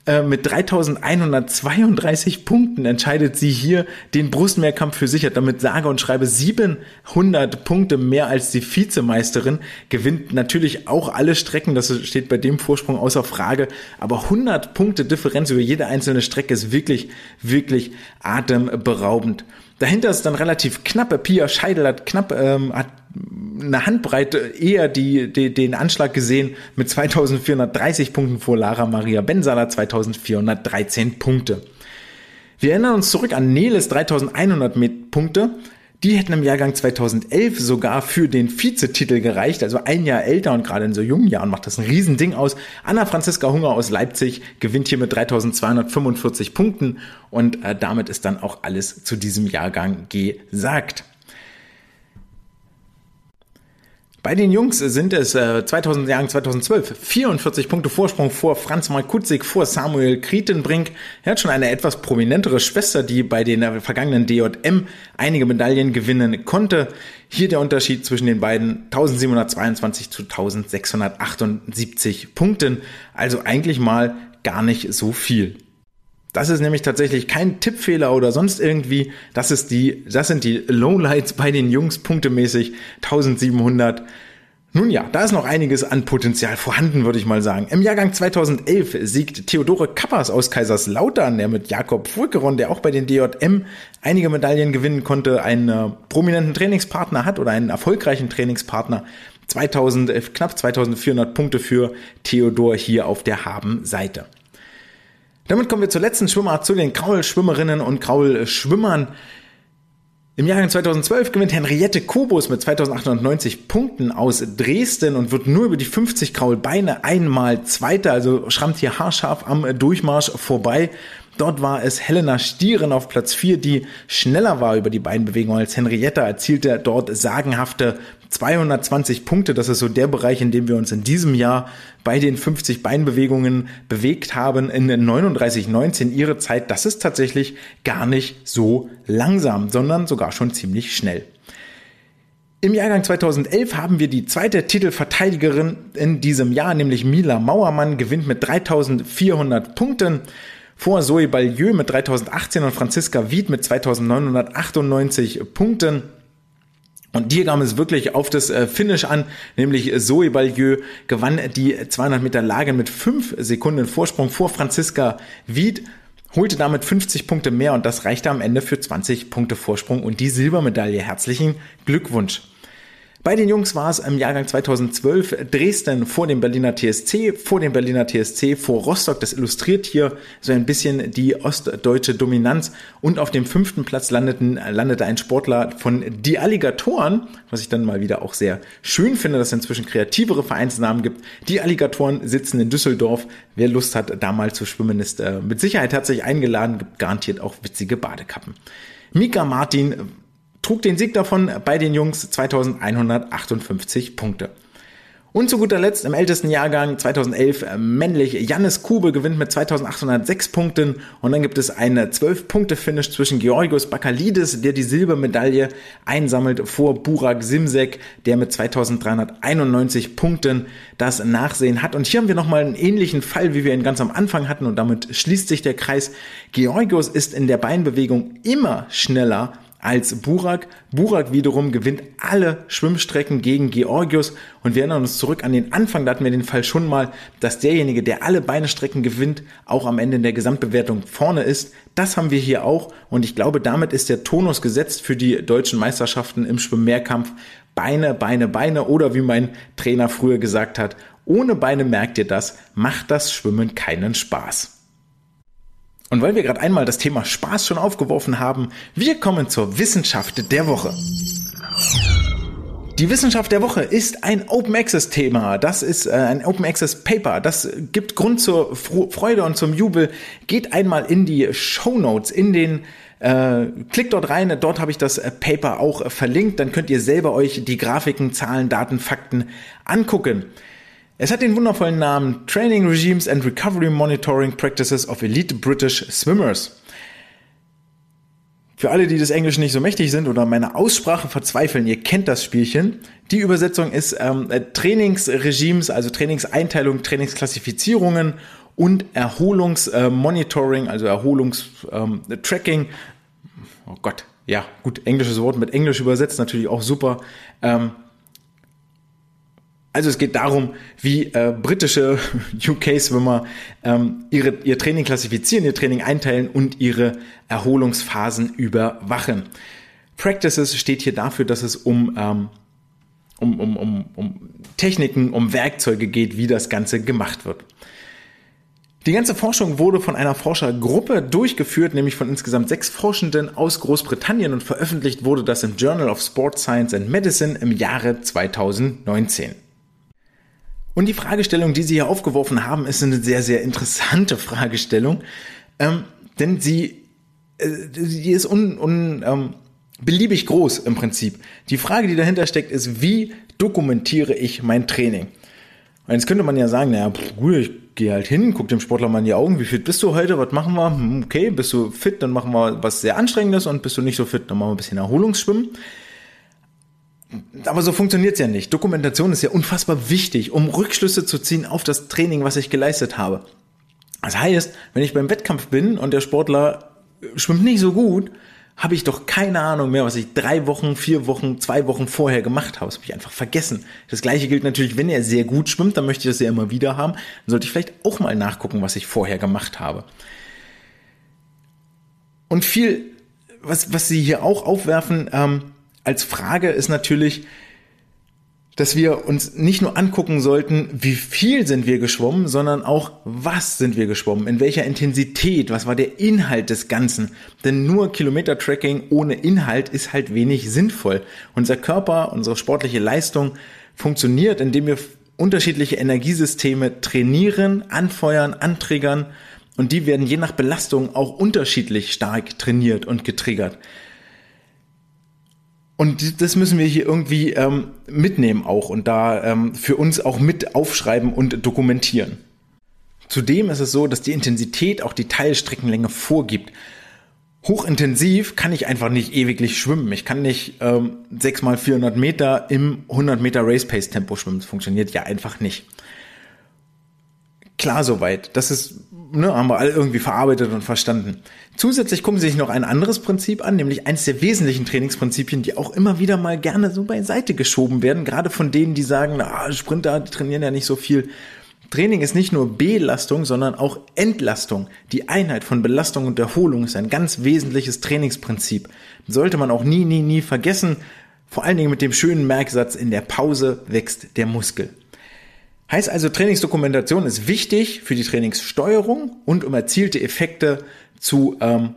äh, mit 3132 Punkten entscheidet sie hier den Brustmehrkampf für sich, damit sage und schreibe 700 Punkte mehr als die Vizemeisterin, gewinnt natürlich auch alle Strecken, das steht bei dem Vorsprung außer Frage, aber 100 Punkte Differenz über jede einzelne Strecke ist wirklich, wirklich atemberaubend. Dahinter ist dann relativ knapp. Pia Scheidel hat knapp, ähm, hat eine Handbreite eher die, die, den Anschlag gesehen mit 2430 Punkten vor Lara Maria Bensala 2413 Punkte. Wir erinnern uns zurück an Neles 3100 Punkte. Die hätten im Jahrgang 2011 sogar für den Vizetitel gereicht, also ein Jahr älter und gerade in so jungen Jahren macht das ein Riesending aus. Anna Franziska Hunger aus Leipzig gewinnt hier mit 3245 Punkten und äh, damit ist dann auch alles zu diesem Jahrgang gesagt. Bei den Jungs sind es äh, 2000 Jahren 2012 44 Punkte Vorsprung vor Franz Markutzig, vor Samuel Krietenbrink. Er hat schon eine etwas prominentere Schwester, die bei den äh, vergangenen DJM einige Medaillen gewinnen konnte. Hier der Unterschied zwischen den beiden 1722 zu 1678 Punkten. Also eigentlich mal gar nicht so viel. Das ist nämlich tatsächlich kein Tippfehler oder sonst irgendwie. Das ist die, das sind die Lowlights bei den Jungs punktemäßig 1700. Nun ja, da ist noch einiges an Potenzial vorhanden, würde ich mal sagen. Im Jahrgang 2011 siegt Theodore Kappers aus Kaiserslautern, der mit Jakob Fulkeron, der auch bei den DJM einige Medaillen gewinnen konnte, einen äh, prominenten Trainingspartner hat oder einen erfolgreichen Trainingspartner. 2000, äh, knapp 2400 Punkte für Theodor hier auf der Habenseite. Damit kommen wir zur letzten Schwimmart, zu den Kraulschwimmerinnen und Kraulschwimmern. Im Jahrgang 2012 gewinnt Henriette Kobus mit 2890 Punkten aus Dresden und wird nur über die 50 Kraul Beine einmal Zweiter, also schrammt hier haarscharf am Durchmarsch vorbei. Dort war es Helena Stieren auf Platz 4, die schneller war über die Beinbewegung als Henrietta, erzielte dort sagenhafte 220 Punkte. Das ist so der Bereich, in dem wir uns in diesem Jahr bei den 50 Beinbewegungen bewegt haben. In 39,19 ihre Zeit. Das ist tatsächlich gar nicht so langsam, sondern sogar schon ziemlich schnell. Im Jahrgang 2011 haben wir die zweite Titelverteidigerin in diesem Jahr, nämlich Mila Mauermann, gewinnt mit 3400 Punkten vor Zoe Ballieu mit 3018 und Franziska Wied mit 2998 Punkten. Und hier kam es wirklich auf das äh, Finish an, nämlich Zoe Ballieu gewann die 200 Meter Lage mit 5 Sekunden Vorsprung vor Franziska Wied, holte damit 50 Punkte mehr und das reichte am Ende für 20 Punkte Vorsprung und die Silbermedaille. Herzlichen Glückwunsch! Bei den Jungs war es im Jahrgang 2012 Dresden vor dem Berliner TSC, vor dem Berliner TSC, vor Rostock. Das illustriert hier so ein bisschen die ostdeutsche Dominanz. Und auf dem fünften Platz landeten, landete ein Sportler von Die Alligatoren, was ich dann mal wieder auch sehr schön finde, dass es inzwischen kreativere Vereinsnamen gibt. Die Alligatoren sitzen in Düsseldorf. Wer Lust hat, da mal zu schwimmen, ist äh, mit Sicherheit herzlich eingeladen, gibt garantiert auch witzige Badekappen. Mika Martin trug den Sieg davon bei den Jungs 2158 Punkte. Und zu guter Letzt im ältesten Jahrgang 2011 äh, männlich Jannis Kube gewinnt mit 2806 Punkten und dann gibt es eine 12-Punkte-Finish zwischen Georgios Bakalidis, der die Silbermedaille einsammelt, vor Burak Simsek, der mit 2391 Punkten das Nachsehen hat. Und hier haben wir nochmal einen ähnlichen Fall, wie wir ihn ganz am Anfang hatten und damit schließt sich der Kreis. Georgios ist in der Beinbewegung immer schneller als Burak. Burak wiederum gewinnt alle Schwimmstrecken gegen Georgios und wir erinnern uns zurück an den Anfang, da hatten wir den Fall schon mal, dass derjenige, der alle Beinestrecken gewinnt, auch am Ende in der Gesamtbewertung vorne ist. Das haben wir hier auch und ich glaube, damit ist der Tonus gesetzt für die deutschen Meisterschaften im Schwimmmehrkampf. Beine, Beine, Beine oder wie mein Trainer früher gesagt hat, ohne Beine merkt ihr das, macht das Schwimmen keinen Spaß. Und weil wir gerade einmal das Thema Spaß schon aufgeworfen haben, wir kommen zur Wissenschaft der Woche. Die Wissenschaft der Woche ist ein Open Access Thema. Das ist äh, ein Open Access Paper. Das gibt Grund zur Freude und zum Jubel. Geht einmal in die Show Notes, in den äh, klickt dort rein, dort habe ich das Paper auch verlinkt. Dann könnt ihr selber euch die Grafiken, Zahlen, Daten, Fakten angucken. Es hat den wundervollen Namen Training Regimes and Recovery Monitoring Practices of Elite British Swimmers. Für alle, die das Englisch nicht so mächtig sind oder meine Aussprache verzweifeln, ihr kennt das Spielchen. Die Übersetzung ist ähm, Trainingsregimes, also Trainingseinteilung, Trainingsklassifizierungen und Erholungsmonitoring, äh, also Erholungstracking. Ähm, oh Gott, ja, gut, englisches Wort mit Englisch übersetzt, natürlich auch super. Ähm, also es geht darum, wie äh, britische UK-Swimmer ähm, ihre, ihr Training klassifizieren, ihr Training einteilen und ihre Erholungsphasen überwachen. Practices steht hier dafür, dass es um, ähm, um, um, um, um Techniken, um Werkzeuge geht, wie das Ganze gemacht wird. Die ganze Forschung wurde von einer Forschergruppe durchgeführt, nämlich von insgesamt sechs Forschenden aus Großbritannien und veröffentlicht wurde das im Journal of Sport Science and Medicine im Jahre 2019. Und die Fragestellung, die Sie hier aufgeworfen haben, ist eine sehr, sehr interessante Fragestellung, ähm, denn sie, äh, die ist un, un, ähm, beliebig groß im Prinzip. Die Frage, die dahinter steckt, ist, wie dokumentiere ich mein Training? Und jetzt könnte man ja sagen, naja, gut, ich gehe halt hin, guck dem Sportler mal in die Augen, wie fit bist du heute, was machen wir? Hm, okay, bist du fit, dann machen wir was sehr Anstrengendes und bist du nicht so fit, dann machen wir ein bisschen Erholungsschwimmen. Aber so funktioniert's ja nicht. Dokumentation ist ja unfassbar wichtig, um Rückschlüsse zu ziehen auf das Training, was ich geleistet habe. Das heißt, wenn ich beim Wettkampf bin und der Sportler schwimmt nicht so gut, habe ich doch keine Ahnung mehr, was ich drei Wochen, vier Wochen, zwei Wochen vorher gemacht habe. Das habe ich einfach vergessen. Das gleiche gilt natürlich, wenn er sehr gut schwimmt, dann möchte ich das ja immer wieder haben. Dann sollte ich vielleicht auch mal nachgucken, was ich vorher gemacht habe. Und viel, was, was Sie hier auch aufwerfen, ähm, als Frage ist natürlich, dass wir uns nicht nur angucken sollten, wie viel sind wir geschwommen, sondern auch, was sind wir geschwommen, in welcher Intensität, was war der Inhalt des Ganzen. Denn nur Kilometer-Tracking ohne Inhalt ist halt wenig sinnvoll. Unser Körper, unsere sportliche Leistung funktioniert, indem wir unterschiedliche Energiesysteme trainieren, anfeuern, antriggern und die werden je nach Belastung auch unterschiedlich stark trainiert und getriggert. Und das müssen wir hier irgendwie ähm, mitnehmen auch und da ähm, für uns auch mit aufschreiben und dokumentieren. Zudem ist es so, dass die Intensität auch die Teilstreckenlänge vorgibt. Hochintensiv kann ich einfach nicht ewiglich schwimmen. Ich kann nicht ähm, 6 mal 400 Meter im 100 Meter Race Pace Tempo schwimmen. Das funktioniert ja einfach nicht. Klar soweit. Das ist, ne, haben wir alle irgendwie verarbeitet und verstanden. Zusätzlich gucken Sie sich noch ein anderes Prinzip an, nämlich eines der wesentlichen Trainingsprinzipien, die auch immer wieder mal gerne so beiseite geschoben werden, gerade von denen, die sagen, na, Sprinter, die trainieren ja nicht so viel. Training ist nicht nur Belastung, sondern auch Entlastung. Die Einheit von Belastung und Erholung ist ein ganz wesentliches Trainingsprinzip. Sollte man auch nie, nie, nie vergessen. Vor allen Dingen mit dem schönen Merksatz, in der Pause wächst der Muskel. Heißt also, Trainingsdokumentation ist wichtig für die Trainingssteuerung und um erzielte Effekte zu ähm,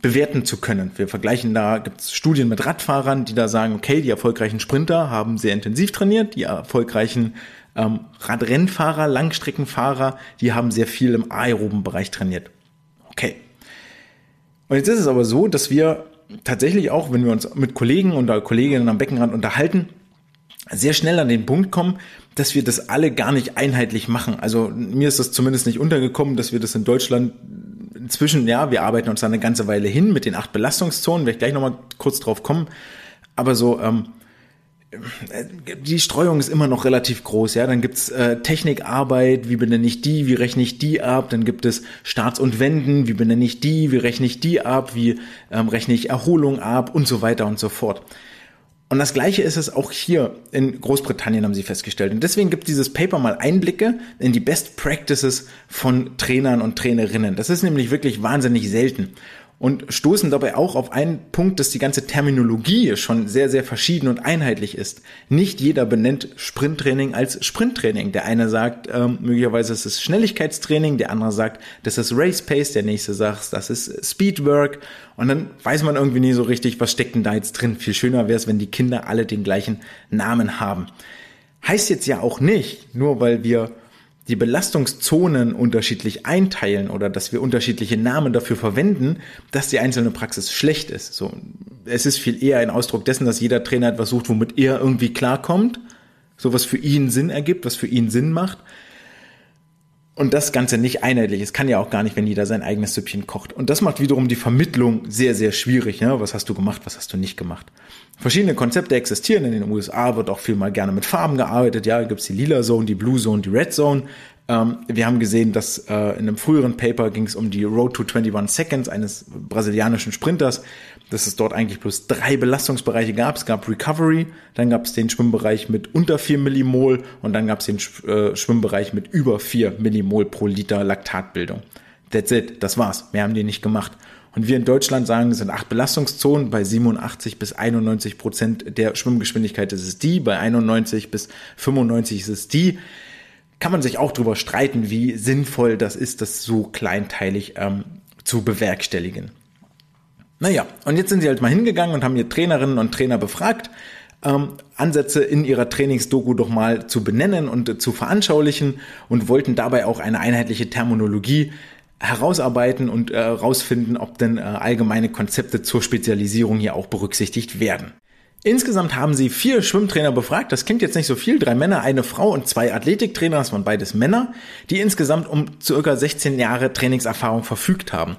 bewerten zu können. Wir vergleichen da, gibt es Studien mit Radfahrern, die da sagen, okay, die erfolgreichen Sprinter haben sehr intensiv trainiert, die erfolgreichen ähm, Radrennfahrer, Langstreckenfahrer, die haben sehr viel im aeroben Bereich trainiert. Okay. Und jetzt ist es aber so, dass wir tatsächlich auch, wenn wir uns mit Kollegen oder Kolleginnen am Beckenrand unterhalten, sehr schnell an den Punkt kommen, dass wir das alle gar nicht einheitlich machen. Also mir ist das zumindest nicht untergekommen, dass wir das in Deutschland inzwischen, ja, wir arbeiten uns da eine ganze Weile hin mit den acht Belastungszonen, werde ich gleich nochmal kurz drauf kommen. Aber so, ähm, die Streuung ist immer noch relativ groß, ja. Dann gibt's äh, Technikarbeit, wie benenne ich die, wie rechne ich die ab? Dann gibt es Starts und Wenden, wie benenne ich die, wie rechne ich die ab, wie ähm, rechne ich Erholung ab und so weiter und so fort. Und das Gleiche ist es auch hier in Großbritannien, haben sie festgestellt. Und deswegen gibt dieses Paper mal Einblicke in die Best Practices von Trainern und Trainerinnen. Das ist nämlich wirklich wahnsinnig selten und stoßen dabei auch auf einen Punkt, dass die ganze Terminologie schon sehr, sehr verschieden und einheitlich ist. Nicht jeder benennt Sprinttraining als Sprinttraining. Der eine sagt, ähm, möglicherweise ist es Schnelligkeitstraining, der andere sagt, das ist Race Pace, der nächste sagt, das ist Speedwork. Und dann weiß man irgendwie nie so richtig, was steckt denn da jetzt drin. Viel schöner wäre es, wenn die Kinder alle den gleichen Namen haben. Heißt jetzt ja auch nicht, nur weil wir die Belastungszonen unterschiedlich einteilen oder dass wir unterschiedliche Namen dafür verwenden, dass die einzelne Praxis schlecht ist. So, es ist viel eher ein Ausdruck dessen, dass jeder Trainer etwas sucht, womit er irgendwie klarkommt, so was für ihn Sinn ergibt, was für ihn Sinn macht. Und das Ganze nicht einheitlich. Es kann ja auch gar nicht, wenn jeder sein eigenes Süppchen kocht. Und das macht wiederum die Vermittlung sehr, sehr schwierig. Ja? Was hast du gemacht, was hast du nicht gemacht? Verschiedene Konzepte existieren. In den USA wird auch viel mal gerne mit Farben gearbeitet. Ja, da gibt's die Lila Zone, die Blue Zone, die Red Zone. Ähm, wir haben gesehen, dass äh, in einem früheren Paper ging es um die Road to 21 Seconds eines brasilianischen Sprinters, dass es dort eigentlich bloß drei Belastungsbereiche gab. Es gab Recovery, dann gab es den Schwimmbereich mit unter 4 Millimol und dann gab es den äh, Schwimmbereich mit über 4 Millimol pro Liter Laktatbildung. That's it, das war's. Mehr haben die nicht gemacht. Und wir in Deutschland sagen, es sind acht Belastungszonen. Bei 87 bis 91 Prozent der Schwimmgeschwindigkeit ist es die, bei 91 bis 95 ist es die. Kann man sich auch darüber streiten, wie sinnvoll das ist, das so kleinteilig ähm, zu bewerkstelligen. Naja, und jetzt sind sie halt mal hingegangen und haben ihr Trainerinnen und Trainer befragt, ähm, Ansätze in ihrer Trainingsdoku doch mal zu benennen und äh, zu veranschaulichen und wollten dabei auch eine einheitliche Terminologie herausarbeiten und herausfinden, äh, ob denn äh, allgemeine Konzepte zur Spezialisierung hier auch berücksichtigt werden. Insgesamt haben sie vier Schwimmtrainer befragt. Das klingt jetzt nicht so viel. Drei Männer, eine Frau und zwei Athletiktrainer, das waren beides Männer, die insgesamt um circa 16 Jahre Trainingserfahrung verfügt haben.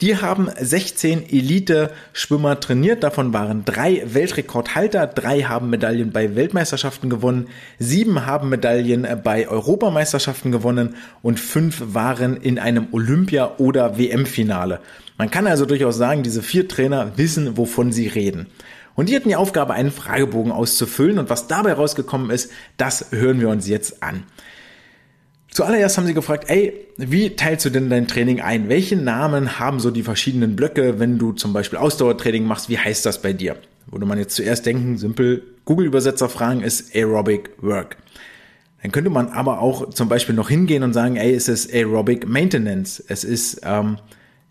Die haben 16 Elite-Schwimmer trainiert. Davon waren drei Weltrekordhalter, drei haben Medaillen bei Weltmeisterschaften gewonnen, sieben haben Medaillen bei Europameisterschaften gewonnen und fünf waren in einem Olympia- oder WM-Finale. Man kann also durchaus sagen, diese vier Trainer wissen, wovon sie reden. Und die hatten die Aufgabe, einen Fragebogen auszufüllen und was dabei rausgekommen ist, das hören wir uns jetzt an. Zuallererst haben sie gefragt, ey, wie teilst du denn dein Training ein? Welche Namen haben so die verschiedenen Blöcke, wenn du zum Beispiel Ausdauertraining machst? Wie heißt das bei dir? Würde man jetzt zuerst denken, simpel Google-Übersetzer fragen, ist Aerobic Work. Dann könnte man aber auch zum Beispiel noch hingehen und sagen, ey, es ist Aerobic Maintenance, es ist ähm,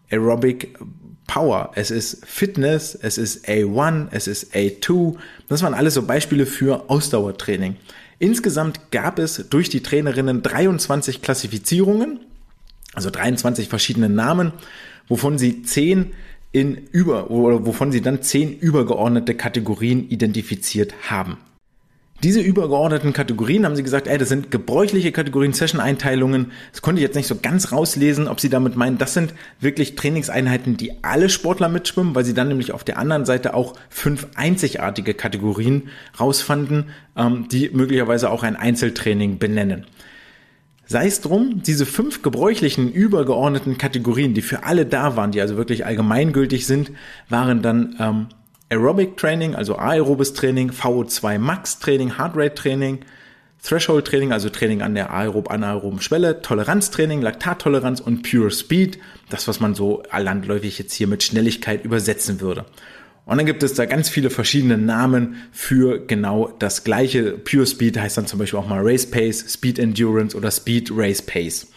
Aerobic Power, es ist Fitness, es ist A1, es ist A2. Das waren alles so Beispiele für Ausdauertraining. Insgesamt gab es durch die Trainerinnen 23 Klassifizierungen, also 23 verschiedene Namen, wovon sie 10 in über, oder wovon sie dann 10 übergeordnete Kategorien identifiziert haben. Diese übergeordneten Kategorien haben sie gesagt, ey, das sind gebräuchliche Kategorien, Session-Einteilungen. Das konnte ich jetzt nicht so ganz rauslesen, ob sie damit meinen, das sind wirklich Trainingseinheiten, die alle Sportler mitschwimmen, weil sie dann nämlich auf der anderen Seite auch fünf einzigartige Kategorien rausfanden, ähm, die möglicherweise auch ein Einzeltraining benennen. Sei es drum, diese fünf gebräuchlichen übergeordneten Kategorien, die für alle da waren, die also wirklich allgemeingültig sind, waren dann ähm, Aerobic Training, also aerobes Training, VO2 Max Training, Heartrate Training, Threshold Training, also Training an der aerob anaeroben Schwelle, Toleranztraining, Laktattoleranz und Pure Speed, das was man so landläufig jetzt hier mit Schnelligkeit übersetzen würde. Und dann gibt es da ganz viele verschiedene Namen für genau das gleiche. Pure Speed heißt dann zum Beispiel auch mal Race Pace, Speed Endurance oder Speed Race Pace.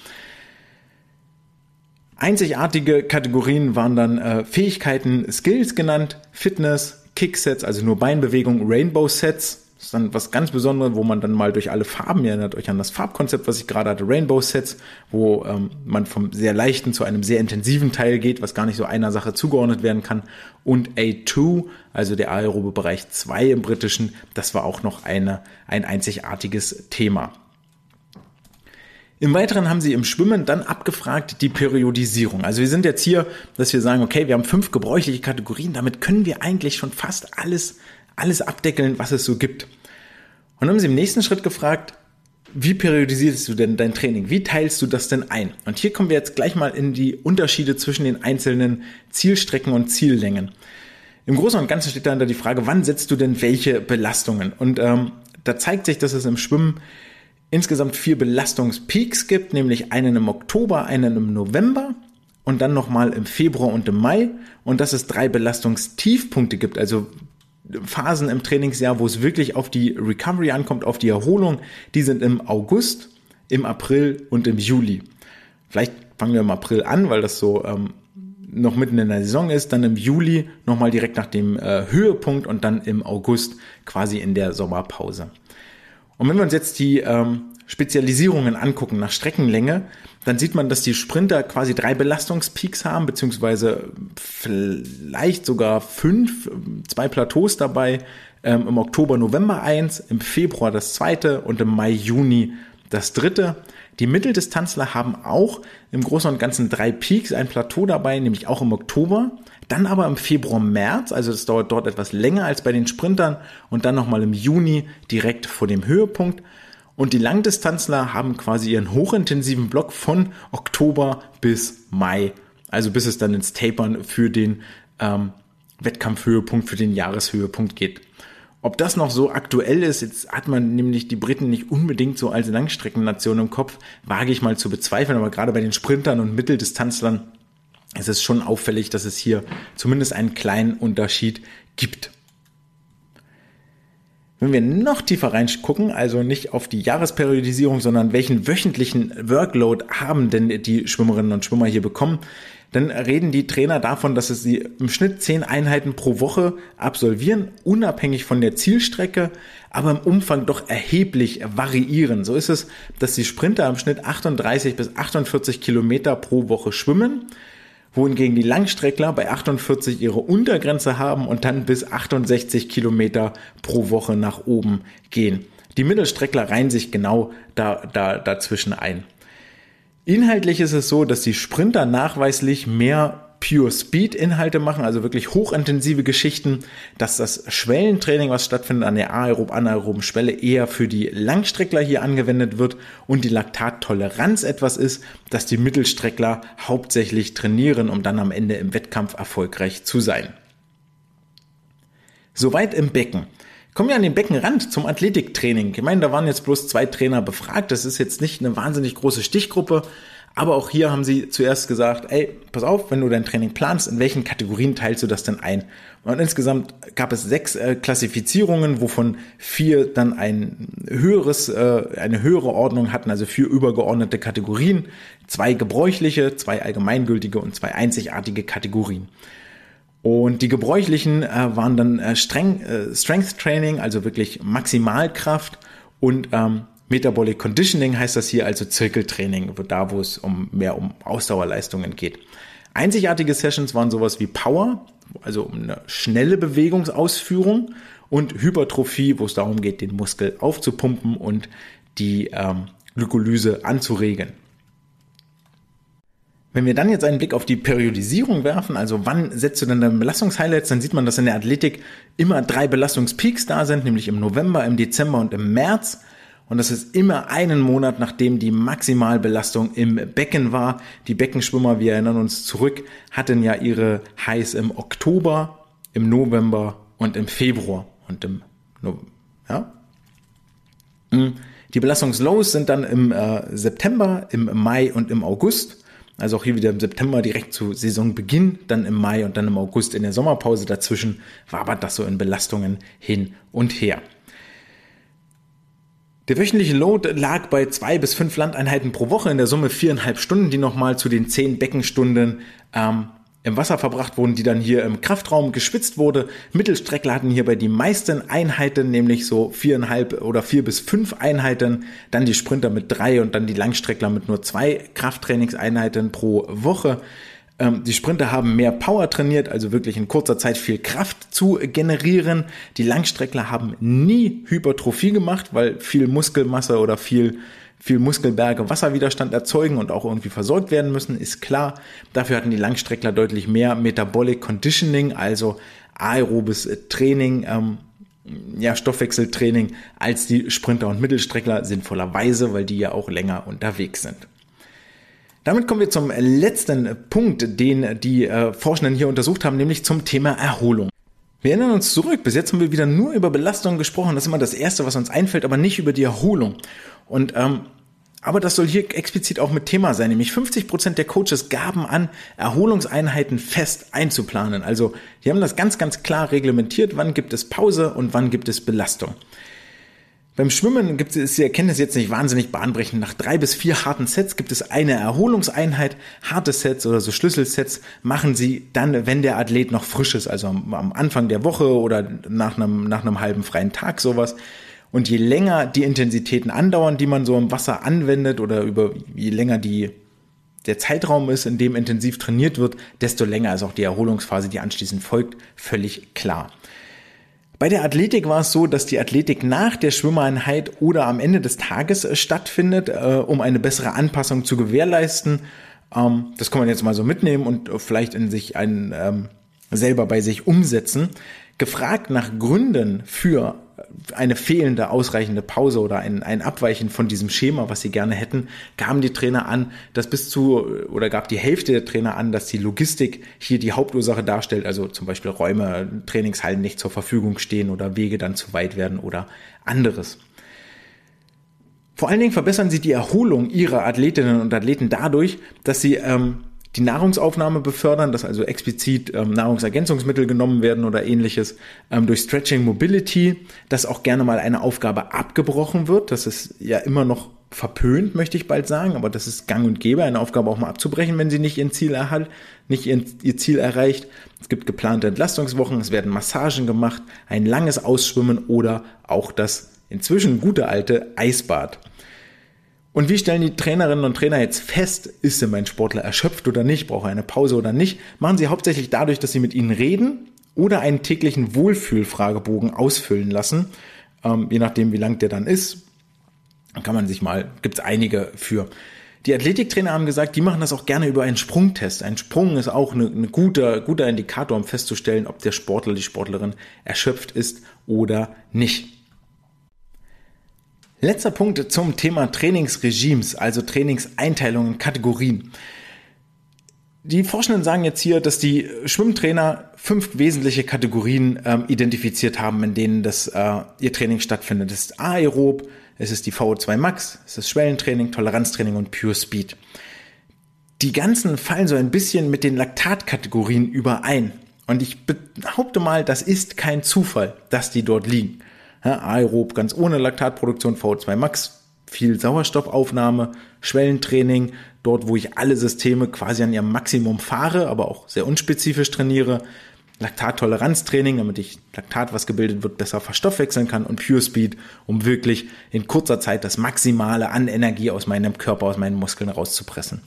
Einzigartige Kategorien waren dann äh, Fähigkeiten, Skills genannt, Fitness, Kicksets, also nur Beinbewegung, Rainbow Sets. Das ist dann was ganz Besonderes, wo man dann mal durch alle Farben, ihr erinnert euch an das Farbkonzept, was ich gerade hatte, Rainbow Sets, wo ähm, man vom sehr leichten zu einem sehr intensiven Teil geht, was gar nicht so einer Sache zugeordnet werden kann. Und A2, also der aerobe Bereich 2 im britischen, das war auch noch eine, ein einzigartiges Thema. Im Weiteren haben sie im Schwimmen dann abgefragt die Periodisierung. Also wir sind jetzt hier, dass wir sagen, okay, wir haben fünf gebräuchliche Kategorien, damit können wir eigentlich schon fast alles, alles abdeckeln, was es so gibt. Und dann haben sie im nächsten Schritt gefragt, wie periodisierst du denn dein Training? Wie teilst du das denn ein? Und hier kommen wir jetzt gleich mal in die Unterschiede zwischen den einzelnen Zielstrecken und Ziellängen. Im Großen und Ganzen steht dann da die Frage, wann setzt du denn welche Belastungen? Und ähm, da zeigt sich, dass es im Schwimmen insgesamt vier Belastungspeaks gibt, nämlich einen im Oktober, einen im November und dann nochmal im Februar und im Mai und dass es drei Belastungstiefpunkte gibt, also Phasen im Trainingsjahr, wo es wirklich auf die Recovery ankommt, auf die Erholung, die sind im August, im April und im Juli. Vielleicht fangen wir im April an, weil das so ähm, noch mitten in der Saison ist, dann im Juli nochmal direkt nach dem äh, Höhepunkt und dann im August quasi in der Sommerpause. Und wenn wir uns jetzt die ähm, Spezialisierungen angucken nach Streckenlänge, dann sieht man, dass die Sprinter quasi drei Belastungspeaks haben, beziehungsweise vielleicht sogar fünf, zwei Plateaus dabei. Ähm, Im Oktober, November eins, im Februar das zweite und im Mai, Juni das dritte. Die Mitteldistanzler haben auch im Großen und Ganzen drei Peaks, ein Plateau dabei, nämlich auch im Oktober. Dann aber im Februar, März, also das dauert dort etwas länger als bei den Sprintern und dann nochmal im Juni direkt vor dem Höhepunkt. Und die Langdistanzler haben quasi ihren hochintensiven Block von Oktober bis Mai, also bis es dann ins Tapern für den ähm, Wettkampfhöhepunkt, für den Jahreshöhepunkt geht. Ob das noch so aktuell ist, jetzt hat man nämlich die Briten nicht unbedingt so als Langstreckennation im Kopf, wage ich mal zu bezweifeln, aber gerade bei den Sprintern und Mitteldistanzlern es ist schon auffällig, dass es hier zumindest einen kleinen Unterschied gibt. Wenn wir noch tiefer reingucken, also nicht auf die Jahresperiodisierung, sondern welchen wöchentlichen Workload haben denn die Schwimmerinnen und Schwimmer hier bekommen, dann reden die Trainer davon, dass sie im Schnitt zehn Einheiten pro Woche absolvieren, unabhängig von der Zielstrecke, aber im Umfang doch erheblich variieren. So ist es, dass die Sprinter im Schnitt 38 bis 48 Kilometer pro Woche schwimmen wohingegen die Langstreckler bei 48 ihre Untergrenze haben und dann bis 68 Kilometer pro Woche nach oben gehen. Die Mittelstreckler reihen sich genau da, da, dazwischen ein. Inhaltlich ist es so, dass die Sprinter nachweislich mehr Pure Speed Inhalte machen, also wirklich hochintensive Geschichten, dass das Schwellentraining, was stattfindet an der aerob anaeroben Schwelle, eher für die Langstreckler hier angewendet wird und die Laktattoleranz etwas ist, dass die Mittelstreckler hauptsächlich trainieren, um dann am Ende im Wettkampf erfolgreich zu sein. Soweit im Becken. Kommen wir an den Beckenrand zum Athletiktraining. Ich meine, da waren jetzt bloß zwei Trainer befragt. Das ist jetzt nicht eine wahnsinnig große Stichgruppe, Aber auch hier haben sie zuerst gesagt, ey, pass auf, wenn du dein Training planst, in welchen Kategorien teilst du das denn ein? Und insgesamt gab es sechs äh, Klassifizierungen, wovon vier dann ein höheres, äh, eine höhere Ordnung hatten, also vier übergeordnete Kategorien, zwei gebräuchliche, zwei allgemeingültige und zwei einzigartige Kategorien. Und die gebräuchlichen äh, waren dann äh, Streng, äh, Strength Training, also wirklich Maximalkraft und ähm, Metabolic Conditioning heißt das hier, also Zirkeltraining, da wo es um mehr um Ausdauerleistungen geht. Einzigartige Sessions waren sowas wie Power, also um eine schnelle Bewegungsausführung und Hypertrophie, wo es darum geht, den Muskel aufzupumpen und die ähm, Glykolyse anzuregen. Wenn wir dann jetzt einen Blick auf die Periodisierung werfen, also wann setzt du denn deine Belastungshighlights, dann sieht man, dass in der Athletik immer drei Belastungspeaks da sind, nämlich im November, im Dezember und im März. Und das ist immer einen Monat, nachdem die Maximalbelastung im Becken war. Die Beckenschwimmer, wir erinnern uns zurück, hatten ja ihre Highs im Oktober, im November und im Februar. Und im, ja. Hm. Die Belastungslows sind dann im äh, September, im Mai und im August. Also auch hier wieder im September direkt zu Saisonbeginn, dann im Mai und dann im August in der Sommerpause dazwischen wabert das so in Belastungen hin und her. Der wöchentliche Load lag bei zwei bis fünf Landeinheiten pro Woche, in der Summe viereinhalb Stunden, die nochmal zu den zehn Beckenstunden ähm, im Wasser verbracht wurden, die dann hier im Kraftraum geschwitzt wurde. Mittelstreckler hatten hierbei die meisten Einheiten, nämlich so viereinhalb oder vier bis fünf Einheiten, dann die Sprinter mit drei und dann die Langstreckler mit nur zwei Krafttrainingseinheiten pro Woche. Ähm, die Sprinter haben mehr Power trainiert, also wirklich in kurzer Zeit viel Kraft zu generieren. Die Langstreckler haben nie Hypertrophie gemacht, weil viel Muskelmasse oder viel viel Muskelberge Wasserwiderstand erzeugen und auch irgendwie versorgt werden müssen, ist klar. Dafür hatten die Langstreckler deutlich mehr Metabolic Conditioning, also aerobes Training, ähm, ja, Stoffwechseltraining als die Sprinter und Mittelstreckler sinnvollerweise, weil die ja auch länger unterwegs sind. Damit kommen wir zum letzten Punkt, den die äh, Forschenden hier untersucht haben, nämlich zum Thema Erholung. Wir erinnern uns zurück. Bis jetzt haben wir wieder nur über Belastung gesprochen. Das ist immer das Erste, was uns einfällt, aber nicht über die Erholung. Und ähm, aber das soll hier explizit auch mit Thema sein, nämlich 50 Prozent der Coaches gaben an, Erholungseinheiten fest einzuplanen. Also die haben das ganz, ganz klar reglementiert, wann gibt es Pause und wann gibt es Belastung. Beim Schwimmen gibt es, die Erkenntnis jetzt nicht wahnsinnig bahnbrechend. Nach drei bis vier harten Sets gibt es eine Erholungseinheit. Harte Sets oder so Schlüsselsets machen sie dann, wenn der Athlet noch frisch ist, also am Anfang der Woche oder nach einem, nach einem halben freien Tag sowas. Und je länger die Intensitäten andauern, die man so im Wasser anwendet oder über je länger die der Zeitraum ist, in dem intensiv trainiert wird, desto länger ist auch die Erholungsphase, die anschließend folgt, völlig klar. Bei der Athletik war es so, dass die Athletik nach der Schwimmeinheit oder am Ende des Tages äh, stattfindet, äh, um eine bessere Anpassung zu gewährleisten. Ähm, das kann man jetzt mal so mitnehmen und vielleicht in sich ein, ähm, selber bei sich umsetzen. Gefragt nach Gründen für eine fehlende ausreichende Pause oder ein, ein Abweichen von diesem Schema, was sie gerne hätten, gaben die Trainer an, dass bis zu oder gab die Hälfte der Trainer an, dass die Logistik hier die Hauptursache darstellt, also zum Beispiel Räume, Trainingshallen nicht zur Verfügung stehen oder Wege dann zu weit werden oder anderes. Vor allen Dingen verbessern sie die Erholung ihrer Athletinnen und Athleten dadurch, dass sie ähm, die Nahrungsaufnahme befördern, dass also explizit ähm, Nahrungsergänzungsmittel genommen werden oder ähnliches, ähm, durch Stretching Mobility, dass auch gerne mal eine Aufgabe abgebrochen wird. Das ist ja immer noch verpönt, möchte ich bald sagen, aber das ist gang und gäbe, eine Aufgabe auch mal abzubrechen, wenn sie nicht ihr Ziel erhalt, nicht ihr, ihr Ziel erreicht. Es gibt geplante Entlastungswochen, es werden Massagen gemacht, ein langes Ausschwimmen oder auch das inzwischen gute alte Eisbad. Und wie stellen die Trainerinnen und Trainer jetzt fest, ist denn mein Sportler erschöpft oder nicht, braucht er eine Pause oder nicht? Machen sie hauptsächlich dadurch, dass sie mit ihnen reden oder einen täglichen Wohlfühlfragebogen ausfüllen lassen, ähm, je nachdem, wie lang der dann ist. Kann man sich mal, gibt es einige für. Die Athletiktrainer haben gesagt, die machen das auch gerne über einen Sprungtest. Ein Sprung ist auch ein eine guter, guter Indikator, um festzustellen, ob der Sportler, die Sportlerin erschöpft ist oder nicht. Letzter Punkt zum Thema Trainingsregimes, also Trainingseinteilungen, Kategorien. Die Forschenden sagen jetzt hier, dass die Schwimmtrainer fünf wesentliche Kategorien ähm, identifiziert haben, in denen das, äh, ihr Training stattfindet. Das ist aerob, es ist die VO2 Max, es ist Schwellentraining, Toleranztraining und Pure Speed. die ganzen fallen so ein bisschen mit den Laktatkategorien überein. Und ich behaupte mal, das ist kein Zufall, dass die dort liegen. Ja, aerob ganz ohne Laktatproduktion, VO2 Max, viel Sauerstoffaufnahme, Schwellentraining, dort wo ich alle Systeme quasi an ihrem Maximum fahre, aber auch sehr unspezifisch trainiere. Laktattoleranztraining, damit ich Laktat, was gebildet wird, besser verstoffwechseln kann und Pure Speed, um wirklich in kurzer Zeit das Maximale an Energie aus meinem Körper, aus meinen Muskeln rauszupressen.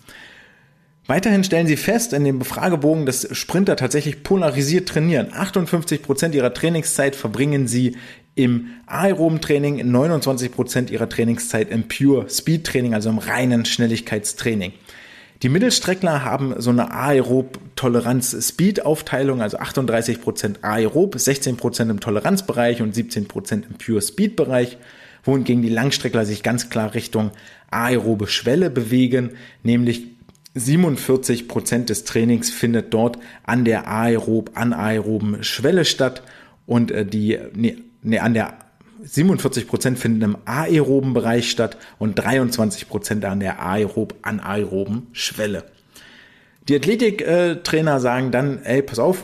Weiterhin stellen sie fest in dem Befragebogen, dass Sprinter tatsächlich polarisiert trainieren. 58 Prozent ihrer Trainingszeit verbringen sie im aeroben Training, 29 Prozent ihrer Trainingszeit im Pure Speed Training, also im reinen Schnelligkeitstraining. Die Mittelstreckler haben so eine Aerob-Toleranz-Speed-Aufteilung, also 38% aerob, 16% im Toleranzbereich und 17% im Pure Speed-Bereich, wohingegen die Langstreckler sich ganz klar Richtung aerobe Schwelle bewegen, nämlich 47 Prozent des Trainings findet dort an der aerob, anaeroben Schwelle statt und äh, die, nee, an der 47 Prozent finden im aeroben Bereich statt und 23 Prozent an der aerob, anaeroben Schwelle. Die Athletiktrainer sagen dann, ey, pass auf,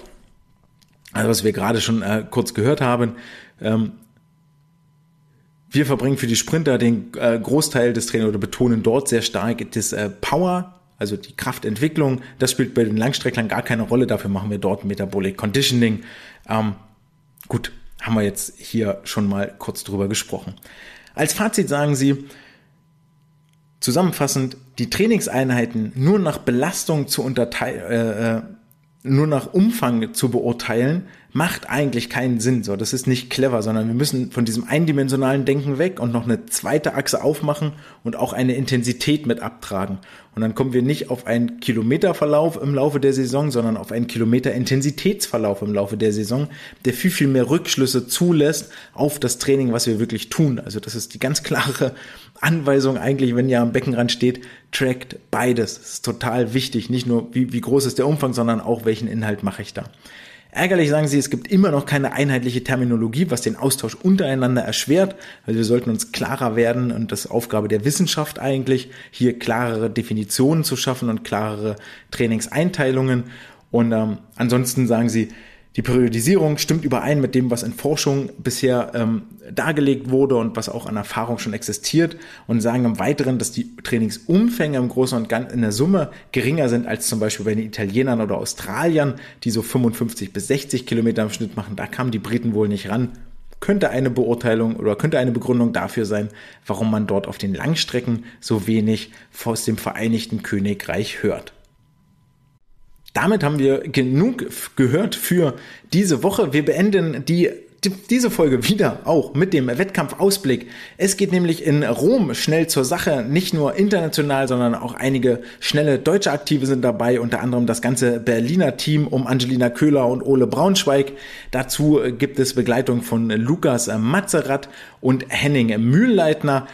also was wir gerade schon äh, kurz gehört haben, ähm, wir verbringen für die Sprinter den äh, Großteil des Trainings oder betonen dort sehr stark das äh, Power also die Kraftentwicklung, das spielt bei den Langstrecklern gar keine Rolle. Dafür machen wir dort Metabolic Conditioning. Ähm, gut, haben wir jetzt hier schon mal kurz drüber gesprochen. Als Fazit sagen sie, zusammenfassend, die Trainingseinheiten nur nach Belastung zu unterteilen, äh, äh, nur nach Umfang zu beurteilen, macht eigentlich keinen Sinn. So, das ist nicht clever, sondern wir müssen von diesem eindimensionalen Denken weg und noch eine zweite Achse aufmachen und auch eine Intensität mit abtragen. Und dann kommen wir nicht auf einen Kilometerverlauf im Laufe der Saison, sondern auf einen Kilometer-Intensitätsverlauf im Laufe der Saison, der viel, viel mehr Rückschlüsse zulässt auf das Training, was wir wirklich tun. Also das ist die ganz klare Anweisung eigentlich, wenn ihr am Beckenrand steht, trackt beides. Das ist total wichtig. Nicht nur, wie, wie groß ist der Umfang, sondern auch, welchen Inhalt mache ich da. Ärgerlich sagen sie, es gibt immer noch keine einheitliche Terminologie, was den Austausch untereinander erschwert. Also wir sollten uns klarer werden und das Aufgabe der Wissenschaft eigentlich, hier klarere Definitionen zu schaffen und klarere Trainingseinteilungen. Und ähm, ansonsten sagen sie, die Periodisierung stimmt überein mit dem, was in Forschung bisher ähm, dargelegt wurde und was auch an Erfahrung schon existiert und sagen im Weiteren, dass die Trainingsumfänge im Großen und Ganzen in der Summe geringer sind als zum Beispiel bei den Italienern oder Australiern, die so 55 bis 60 Kilometer im Schnitt machen. Da kamen die Briten wohl nicht ran. Könnte eine Beurteilung oder könnte eine Begründung dafür sein, warum man dort auf den Langstrecken so wenig aus dem Vereinigten Königreich hört. Damit haben wir genug gehört für diese Woche. Wir beenden die diese Folge wieder auch mit dem Wettkampfausblick. Es geht nämlich in Rom schnell zur Sache, nicht nur international, sondern auch einige schnelle deutsche Aktive sind dabei, unter anderem das ganze Berliner Team um Angelina Köhler und Ole Braunschweig. Dazu gibt es Begleitung von Lukas Mazerat und Henning Mühlleitner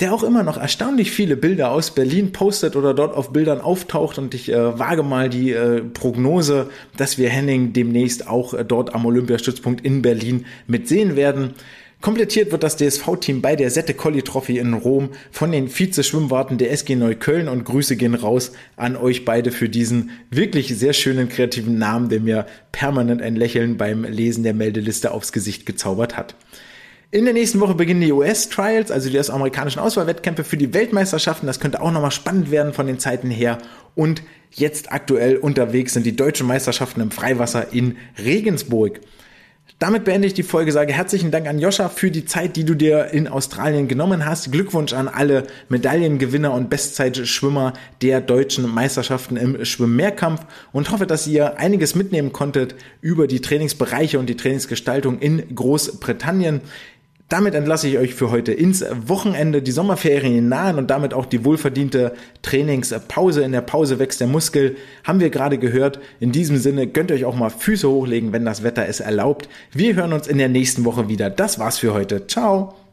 der auch immer noch erstaunlich viele Bilder aus Berlin postet oder dort auf Bildern auftaucht und ich äh, wage mal die äh, Prognose, dass wir Henning demnächst auch äh, dort am Olympiastützpunkt in Berlin mitsehen werden. Komplettiert wird das DSV-Team bei der Sette Colli Trophy in Rom von den Vize-Schwimmwarten der SG Neukölln und Grüße gehen raus an euch beide für diesen wirklich sehr schönen kreativen Namen, der mir permanent ein Lächeln beim Lesen der Meldeliste aufs Gesicht gezaubert hat. In der nächsten Woche beginnen die US-Trials, also die amerikanischen Auswahlwettkämpfe für die Weltmeisterschaften. Das könnte auch nochmal spannend werden von den Zeiten her. Und jetzt aktuell unterwegs sind die deutschen Meisterschaften im Freiwasser in Regensburg. Damit beende ich die Folge, sage herzlichen Dank an Joscha für die Zeit, die du dir in Australien genommen hast. Glückwunsch an alle Medaillengewinner und Bestzeitschwimmer der deutschen Meisterschaften im Schwimmmehrkampf und hoffe, dass ihr einiges mitnehmen konntet über die Trainingsbereiche und die Trainingsgestaltung in Großbritannien. Damit entlasse ich euch für heute ins Wochenende, die Sommerferien nahen und damit auch die wohlverdiente Trainingspause. In der Pause wächst der Muskel, haben wir gerade gehört. In diesem Sinne gönnt euch auch mal Füße hochlegen, wenn das Wetter es erlaubt. Wir hören uns in der nächsten Woche wieder. Das war's für heute. Ciao!